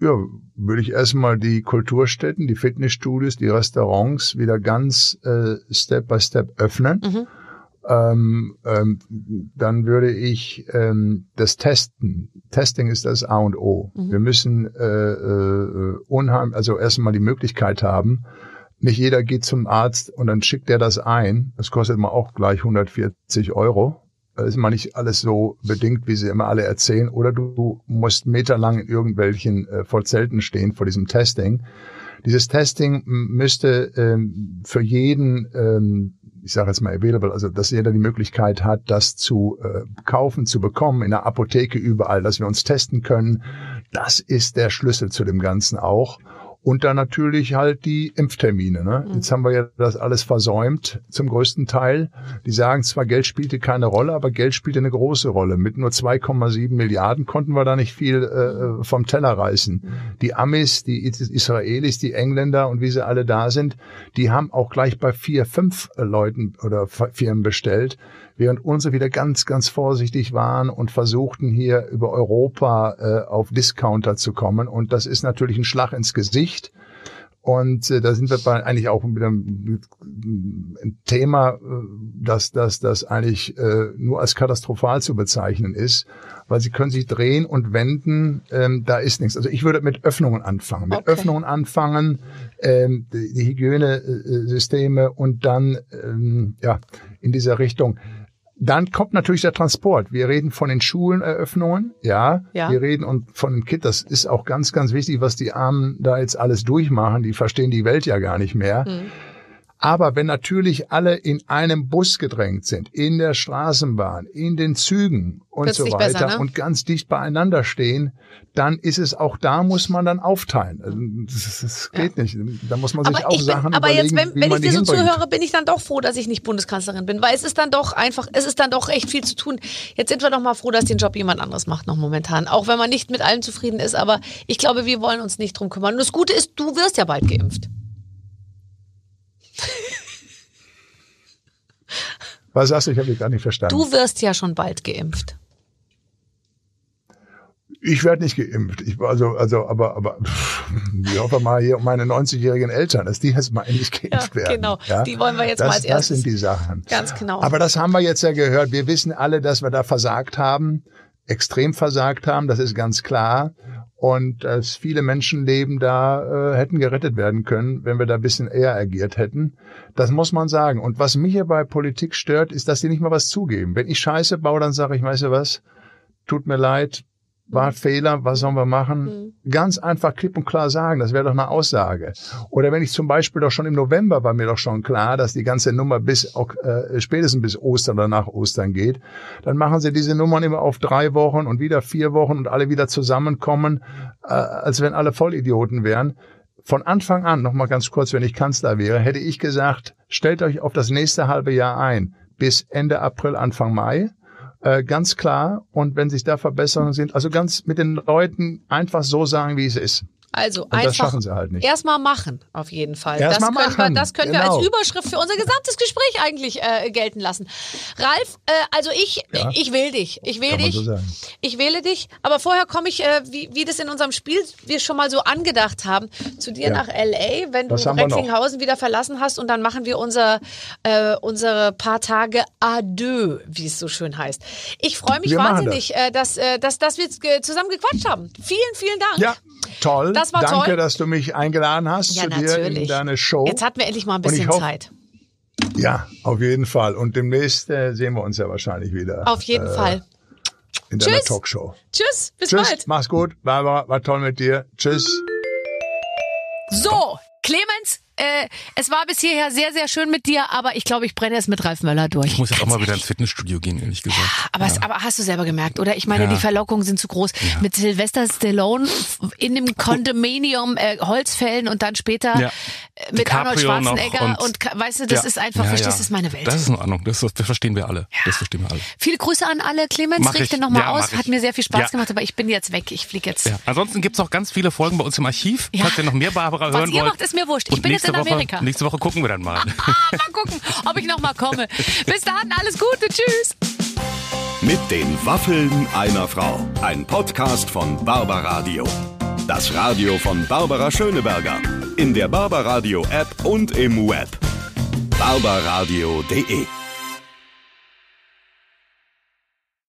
ja, würde ich erstmal die Kulturstätten, die Fitnessstudios, die Restaurants wieder ganz äh, Step by Step öffnen. Mhm. Ähm, ähm, dann würde ich ähm, das Testen. Testing ist das A und O. Wir müssen äh, äh, unheim, also erstmal die Möglichkeit haben. Nicht jeder geht zum Arzt und dann schickt er das ein. Das kostet mal auch gleich 140 Euro Das ist mal nicht alles so bedingt, wie sie immer alle erzählen. Oder du musst meterlang in irgendwelchen äh, Vollzelten stehen vor diesem Testing. Dieses Testing müsste ähm, für jeden, ähm, ich sage jetzt mal available, also dass jeder die Möglichkeit hat, das zu äh, kaufen, zu bekommen, in der Apotheke überall, dass wir uns testen können. Das ist der Schlüssel zu dem Ganzen auch. Und dann natürlich halt die Impftermine. Ne? Mhm. Jetzt haben wir ja das alles versäumt zum größten Teil. Die sagen zwar, Geld spielte keine Rolle, aber Geld spielte eine große Rolle. Mit nur 2,7 Milliarden konnten wir da nicht viel äh, vom Teller reißen. Mhm. Die Amis, die Israelis, die Engländer und wie sie alle da sind, die haben auch gleich bei vier, fünf Leuten oder Firmen bestellt während unsere wieder ganz, ganz vorsichtig waren und versuchten hier über Europa äh, auf Discounter zu kommen. Und das ist natürlich ein Schlag ins Gesicht. Und äh, da sind wir bei eigentlich auch wieder ein Thema, äh, das, das, das eigentlich äh, nur als katastrophal zu bezeichnen ist, weil sie können sich drehen und wenden, ähm, da ist nichts. Also ich würde mit Öffnungen anfangen, mit okay. Öffnungen anfangen, ähm, die, die Hygienesysteme und dann ähm, ja in dieser Richtung. Dann kommt natürlich der Transport. Wir reden von den Schuleneröffnungen, ja. ja. Wir reden und von den Kids. Das ist auch ganz, ganz wichtig, was die Armen da jetzt alles durchmachen. Die verstehen die Welt ja gar nicht mehr. Mhm. Aber wenn natürlich alle in einem Bus gedrängt sind, in der Straßenbahn, in den Zügen und Wird's so weiter besser, ne? und ganz dicht beieinander stehen, dann ist es auch da muss man dann aufteilen. Also, das, das geht ja. nicht. Da muss man sich aber auch bin, Sachen aber überlegen, jetzt, wenn, wenn ich dir so zuhöre, bin ich dann doch froh, dass ich nicht Bundeskanzlerin bin, weil es ist dann doch einfach, es ist dann doch echt viel zu tun. Jetzt sind wir doch mal froh, dass den Job jemand anderes macht noch momentan, auch wenn man nicht mit allem zufrieden ist. Aber ich glaube, wir wollen uns nicht drum kümmern. Und das Gute ist, du wirst ja bald geimpft. Was sagst du? Ich habe dich gar nicht verstanden. Du wirst ja schon bald geimpft. Ich werde nicht geimpft. Ich, also, also, aber, aber ich hoffe mal hier um meine 90-jährigen Eltern, dass die jetzt mal endlich geimpft ja, werden. Genau, ja? die wollen wir jetzt das, mal als erstes. Das sind die Sachen. Ganz genau. Aber das haben wir jetzt ja gehört. Wir wissen alle, dass wir da versagt haben, extrem versagt haben. Das ist ganz klar und dass viele Menschenleben da äh, hätten gerettet werden können, wenn wir da ein bisschen eher agiert hätten. Das muss man sagen. Und was mich hier bei Politik stört, ist, dass die nicht mal was zugeben. Wenn ich Scheiße baue, dann sage ich, weißt du was, tut mir leid, war ein Fehler, was sollen wir machen? Mhm. Ganz einfach klipp und klar sagen, das wäre doch eine Aussage. Oder wenn ich zum Beispiel doch schon im November war mir doch schon klar, dass die ganze Nummer bis äh, spätestens bis Ostern oder nach Ostern geht, dann machen sie diese Nummern immer auf drei Wochen und wieder vier Wochen und alle wieder zusammenkommen, äh, als wenn alle Vollidioten wären. Von Anfang an, noch mal ganz kurz, wenn ich Kanzler wäre, hätte ich gesagt, stellt euch auf das nächste halbe Jahr ein, bis Ende April, Anfang Mai äh, ganz klar. Und wenn sich da Verbesserungen sind, also ganz mit den Leuten einfach so sagen, wie es ist. Also und einfach das halt nicht. erstmal machen, auf jeden Fall. Erst das können. Wir, das können genau. wir als Überschrift für unser gesamtes Gespräch eigentlich äh, gelten lassen. Ralf, äh, also ich, ja. ich will dich. Ich will Kann dich. So ich wähle dich. Aber vorher komme ich, äh, wie, wie das in unserem Spiel wir schon mal so angedacht haben, zu dir ja. nach LA, wenn Was du Recklinghausen wieder verlassen hast und dann machen wir unser, äh, unsere paar Tage Adieu, wie es so schön heißt. Ich freue mich wir wahnsinnig, das. äh, dass, äh, dass, dass wir zusammen gequatscht haben. Vielen, vielen Dank. Ja, toll. Das war Danke, toll. dass du mich eingeladen hast ja, zu dir in deine Show. Jetzt hatten wir endlich mal ein bisschen Zeit. Ja, auf jeden Fall. Und demnächst äh, sehen wir uns ja wahrscheinlich wieder. Auf jeden äh, Fall. In deiner Tschüss. Talkshow. Tschüss, bis Tschüss, bald. Mach's gut. Barbara, war toll mit dir. Tschüss. So, Clemens, äh, es war bis hierher sehr, sehr schön mit dir, aber ich glaube, ich brenne jetzt mit Ralf Möller durch. Ich muss jetzt auch mal wieder ins Fitnessstudio gehen, ehrlich gesagt. Aber, ja. es, aber hast du selber gemerkt, oder? Ich meine, ja. die Verlockungen sind zu groß. Ja. Mit Sylvester Stallone in dem Condominium äh, Holzfällen und dann später äh, mit DiCaprio Arnold Schwarzenegger und, und, weißt du, das ist einfach, verstehst du, das ist meine Welt. Das ist in Ordnung, das, das verstehen wir alle. Das verstehen wir alle. Viele Grüße an alle. Clemens, mach richte nochmal aus. Hat mir sehr viel Spaß gemacht, aber ich bin jetzt weg. Ich fliege jetzt. Ansonsten gibt's noch ganz viele Folgen bei uns im Archiv. Falls ihr noch mehr Barbara Was hören ihr wollt. macht, ist mir wurscht. Ich bin jetzt in Amerika. Woche, nächste Woche gucken wir dann mal. mal gucken, ob ich noch mal komme. Bis dahin, alles Gute. Tschüss. Mit den Waffeln einer Frau. Ein Podcast von Barbaradio. Das Radio von Barbara Schöneberger. In der Barbaradio App und im Web. barbaradio.de